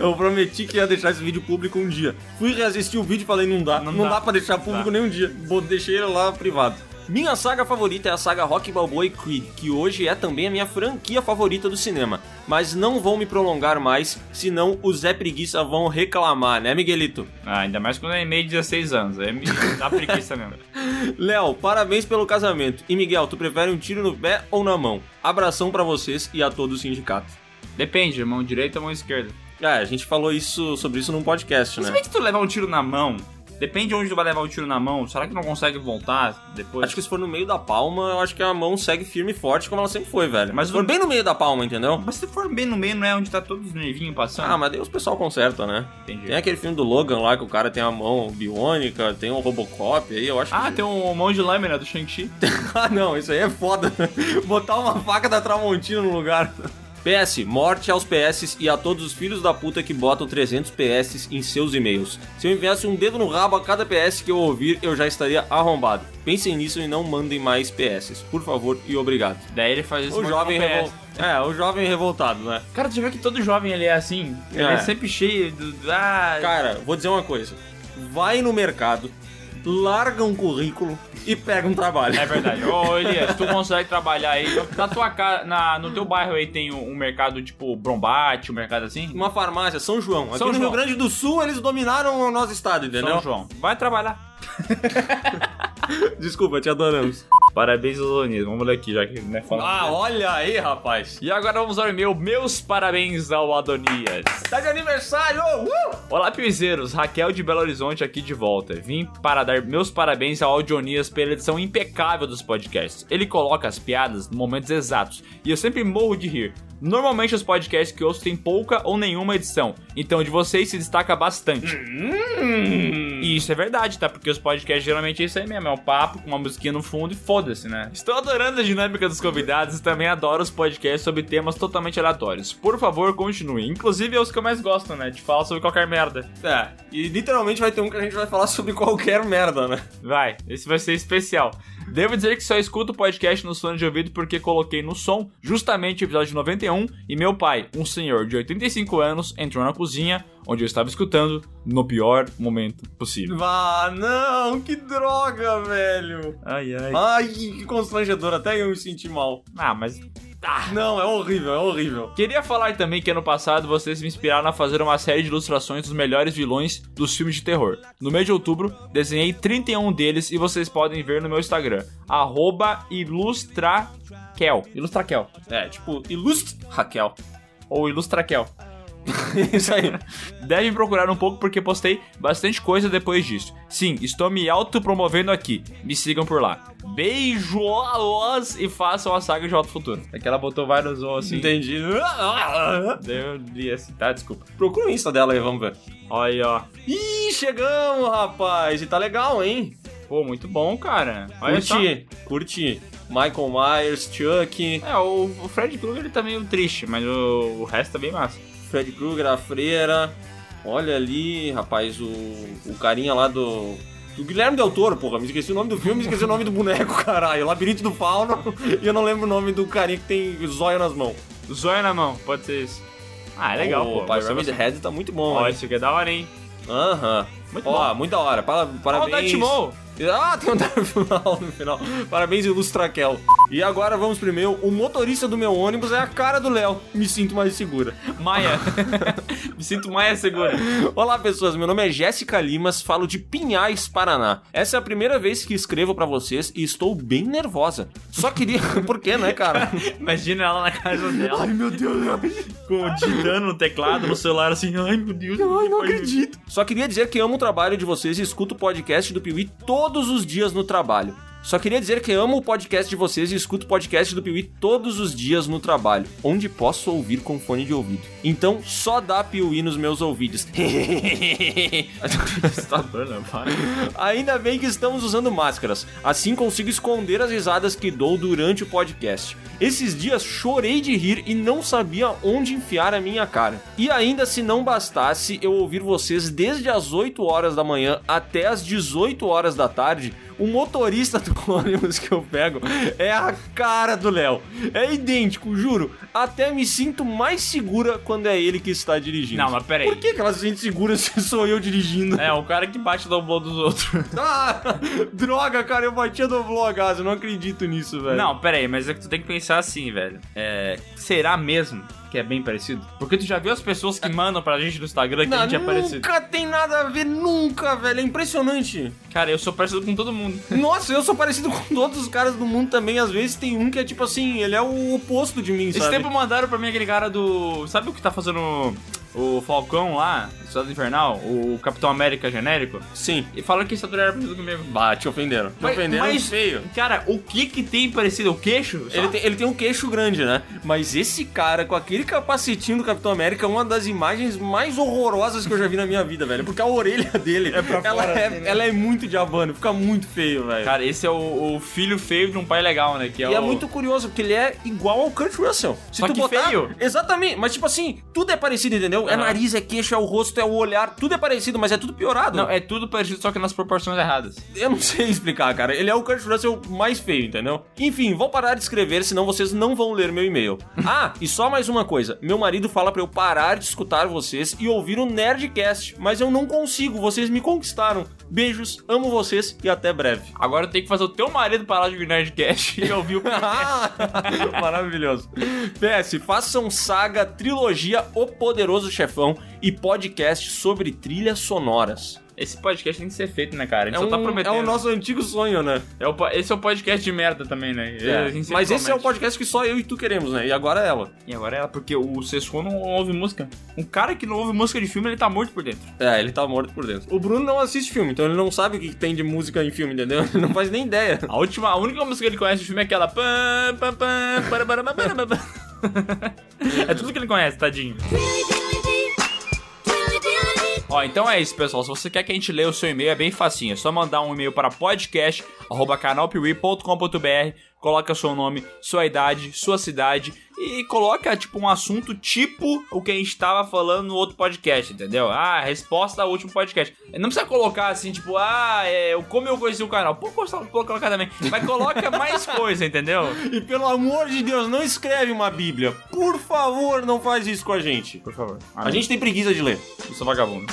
Eu prometi que ia deixar esse vídeo público um dia. Fui reassistir o vídeo e falei, não dá. Não, Não dá. dá. pra deixar público Dá. nem um dia. Deixei ele lá privado. Minha saga favorita é a saga Rock Balboa e Creed, que hoje é também a minha franquia favorita do cinema. Mas não vou me prolongar mais, senão o Zé Preguiça vão reclamar, né, Miguelito? ah, ainda mais quando é meio de 16 anos. Me dá preguiça mesmo. Léo, parabéns pelo casamento. E Miguel, tu prefere um tiro no pé ou na mão? Abração pra vocês e a todo o sindicato. Depende, mão direita ou mão esquerda. Ah, a gente falou isso sobre isso num podcast, Mas né? se bem que tu levar um tiro na mão, depende de onde tu vai levar o tiro na mão. Será que não consegue voltar depois? Acho que se for no meio da palma, eu acho que a mão segue firme e forte como ela sempre foi, velho. Mas se for o- bem no meio da palma, entendeu? Mas se for bem no meio, não é onde tá todos os nervinhos passando? Ah, mas daí os pessoal conserta, né? Entendi. Tem aquele filme do Logan lá que o cara tem a mão biônica, tem um Robocop aí, eu acho Ah, que... tem um mão de lâmina do Shang-Chi. ah, não, isso aí é foda. Botar uma faca da Tramontina no lugar. PS, morte aos PS e a todos os filhos da puta que botam 300 PS em seus e-mails. Se eu enviasse um dedo no rabo a cada PS que eu ouvir, eu já estaria arrombado. Pensem nisso e não mandem mais PS. Por favor e obrigado. Daí ele faz isso O jovem revol... É, o jovem revoltado, né? Cara, tu viu que todo jovem ele é assim? Ele é, É. sempre cheio do. do- Ah, Cara, vou dizer uma coisa. Vai no mercado, larga um currículo e pega um trabalho. É verdade. Ô, Elias, tu consegue trabalhar aí. Na tua casa, na, no teu bairro aí tem um, um mercado tipo Brombate, um mercado assim? Uma farmácia, São João. Aqui São no João. Rio Grande do Sul, eles dominaram o nosso estado, entendeu? São João. Vai trabalhar. Desculpa, te adoramos. Parabéns aos Onis. Vamos ler aqui, já que né, falando. Ah, olha aí, rapaz. E agora vamos ao e-mail. Meus parabéns ao Adonias. Tá de aniversário! Uh! Olá, piuizeiros. Raquel de Belo Horizonte aqui de volta. Vim para dar meus parabéns ao Audionias pela edição impecável dos podcasts. Ele coloca as piadas nos momentos exatos e eu sempre morro de rir. Normalmente os podcasts que ouço têm pouca ou nenhuma edição, então de vocês se destaca bastante. E isso é verdade, tá? Porque os podcasts geralmente é isso aí mesmo, é um papo com uma musiquinha no fundo e foda-se, né? Estou adorando a dinâmica dos convidados e também adoro os podcasts sobre temas totalmente aleatórios. Por favor, continue. Inclusive é os que eu mais gosto, né? De falar sobre qualquer merda. É, e literalmente vai ter um que a gente vai falar sobre qualquer merda, né? Vai, esse vai ser especial. Devo dizer que só escuto o podcast no fone de ouvido porque coloquei no som justamente o episódio 91 e meu pai, um senhor de 85 anos, entrou na cozinha onde eu estava escutando no pior momento possível. Ah, não, que droga, velho. Ai, ai. Ai, que constrangedor, até eu me senti mal. Ah, mas Não, é horrível, é horrível. Queria falar também que ano passado vocês me inspiraram a fazer uma série de ilustrações dos melhores vilões dos filmes de terror. No mês de outubro, desenhei 31 deles e vocês podem ver no meu Instagram, arroba ilustraquel. Ilustraquel. É, tipo, ilustre Raquel. Ou ilustraquel. Isso aí. Devem procurar um pouco porque postei bastante coisa depois disso. Sim, estou me autopromovendo aqui. Me sigam por lá. Beijos e façam a saga de Alto Futuro. É que ela botou vários O assim. Entendi. Eu li assim, tá? Desculpa. Procura o Insta dela aí, vamos ver. Olha aí, ó. Ih, chegamos, rapaz. E tá legal, hein? Pô, muito bom, cara. Olha só. Curti, curti. Michael Myers, Chuck, É, o, o Fred Krueger ele tá meio triste, mas o, o resto tá bem massa. Fred Krueger, a freira. Olha ali, rapaz, o, o carinha lá do. Do Guilherme Del Toro, porra. Me esqueci o nome do filme, me esqueci o nome do boneco, caralho. Labirinto do Fauno. e eu não lembro o nome do carinha que tem zóio nas mãos. Zóio na mão, pode ser isso. Ah, é legal, o pô. Pyramid bastante. Head tá muito bom, Ó, isso aqui é da hora, hein? Aham. Muito Ó, bom. muito da hora. Para- Parabéns. Ó, o Maul. Ah, tem um Maul no final. Parabéns, Ilustraquel. E agora vamos pro meu. O motorista do meu ônibus é a cara do Léo. Me sinto mais segura. Maia. Me sinto Maia segura. Olá, pessoas. Meu nome é Jéssica Limas, falo de Pinhais, Paraná. Essa é a primeira vez que escrevo pra vocês e estou bem nervosa. Só queria. Por quê, né, cara? Imagina ela na casa dela. Ai, meu Deus. Com, digitando no teclado, no celular, assim. Ai, meu Deus. Ai, não acredito. Só queria dizer que amo o trabalho de vocês e escuto o podcast do Piuí todos os dias no trabalho. Só queria dizer que amo o podcast de vocês e escuto o podcast do Piuí todos os dias no trabalho, onde posso ouvir com fone de ouvido. Então, só dá Piuí nos meus ouvidos. Assustador, né? Ainda bem que estamos usando máscaras, assim consigo esconder as risadas que dou durante o podcast. Esses dias chorei de rir e não sabia onde enfiar a minha cara. E ainda se não bastasse eu ouvir vocês desde as 8 horas da manhã até as 18 horas da tarde, o motorista do ônibus que eu pego é a cara do Léo. É idêntico, juro. Até me sinto mais segura quando é ele que está dirigindo. Não, mas peraí. Por que, que ela se sente segura se sou eu dirigindo? É, o cara que bate no bloco dos outros. Ah, droga, cara, eu batia no vlogaz, eu não acredito nisso, velho. Não, peraí, mas é que tu tem que pensar assim, velho. É, será mesmo que é bem parecido? Porque tu já viu as pessoas que mandam pra gente no Instagram que a gente é parecido? nunca tem nada a ver, nunca, velho. É impressionante. Cara, eu sou parecido com todo mundo. Nossa, eu sou parecido com todos os caras do mundo também. Às vezes tem um que é tipo assim, ele é o oposto de mim, Esse sabe? tempo mandaram pra mim aquele cara do. Sabe o que tá fazendo o Falcão lá, Estado Invernal? O Capitão América genérico? Sim. E fala que esse ator era parecido comigo. Bah, te ofenderam. Te Mas- ofenderam mas- feio. Cara, o que que tem parecido? O queixo? Só? Ele tem, ele tem um queixo grande, né? Mas esse cara, com aquele capacetinho do Capitão América, é uma das imagens mais horrorosas que eu já vi na minha vida, velho. Porque a orelha dele, ela, é, assim, né? ela é muito diabano, fica muito feio, velho. Cara, esse é o, o filho feio de um pai legal, né? Que é e é o- muito curioso, porque ele é igual ao Kurt Russell. Se Só tu que botar... feio. Exatamente, mas tipo assim, tudo é parecido, entendeu? É nariz, é queixo, é o rosto, é o olhar, tudo é parecido, mas é tudo piorado. Não, é tudo parecido, só que nas proporções erradas. Eu não sei explicar, cara. Ele é o Kurt Russell mais feio, entendeu? Enfim, vou parar de escrever, senão vocês não vão ler meu e-mail. ah, e só mais uma coisa. Meu marido fala pra eu parar de escutar vocês e ouvir o Nerdcast, mas eu não consigo, vocês me conquistaram. Beijos, amo vocês e até breve. Agora tem que fazer o teu marido parar de ouvir Nerdcast e ouvir o Maravilhoso. PS, façam saga, trilogia O Poderoso Chefão e podcast sobre trilhas sonoras. Esse podcast tem que ser feito, né, cara? A gente É, só um, tá prometendo. é o nosso antigo sonho, né? É o esse é o podcast de merda também, né? Sempre Mas esse é o podcast que só eu e tu queremos, né? E agora ela. E agora é ela, porque o Sescon não ouve música. Um cara que não ouve música de filme, ele tá morto por dentro. É, ele tá morto por dentro. O Bruno não assiste filme, então ele não sabe o que tem de música em filme, entendeu? Ele não faz nem ideia. A última, a única música que ele conhece de filme é aquela. É tudo que ele conhece, tadinho. Ó, então é isso, pessoal. Se você quer que a gente leia o seu e-mail, é bem facinho. É só mandar um e-mail para podcast@canalpiuí.com.br, coloca seu nome, sua idade, sua cidade e coloca tipo um assunto tipo o que a gente tava falando no outro podcast, entendeu? Ah, resposta ao último podcast. Não precisa colocar assim, tipo, ah, é, eu- como eu conheci o canal. Pô, pode colocar também. Mas coloca mais coisa, entendeu? E pelo amor de Deus, não escreve uma bíblia. Por favor, não faz isso com a gente. Por favor. A gente tem preguiça de ler. Eu sou vagabundo.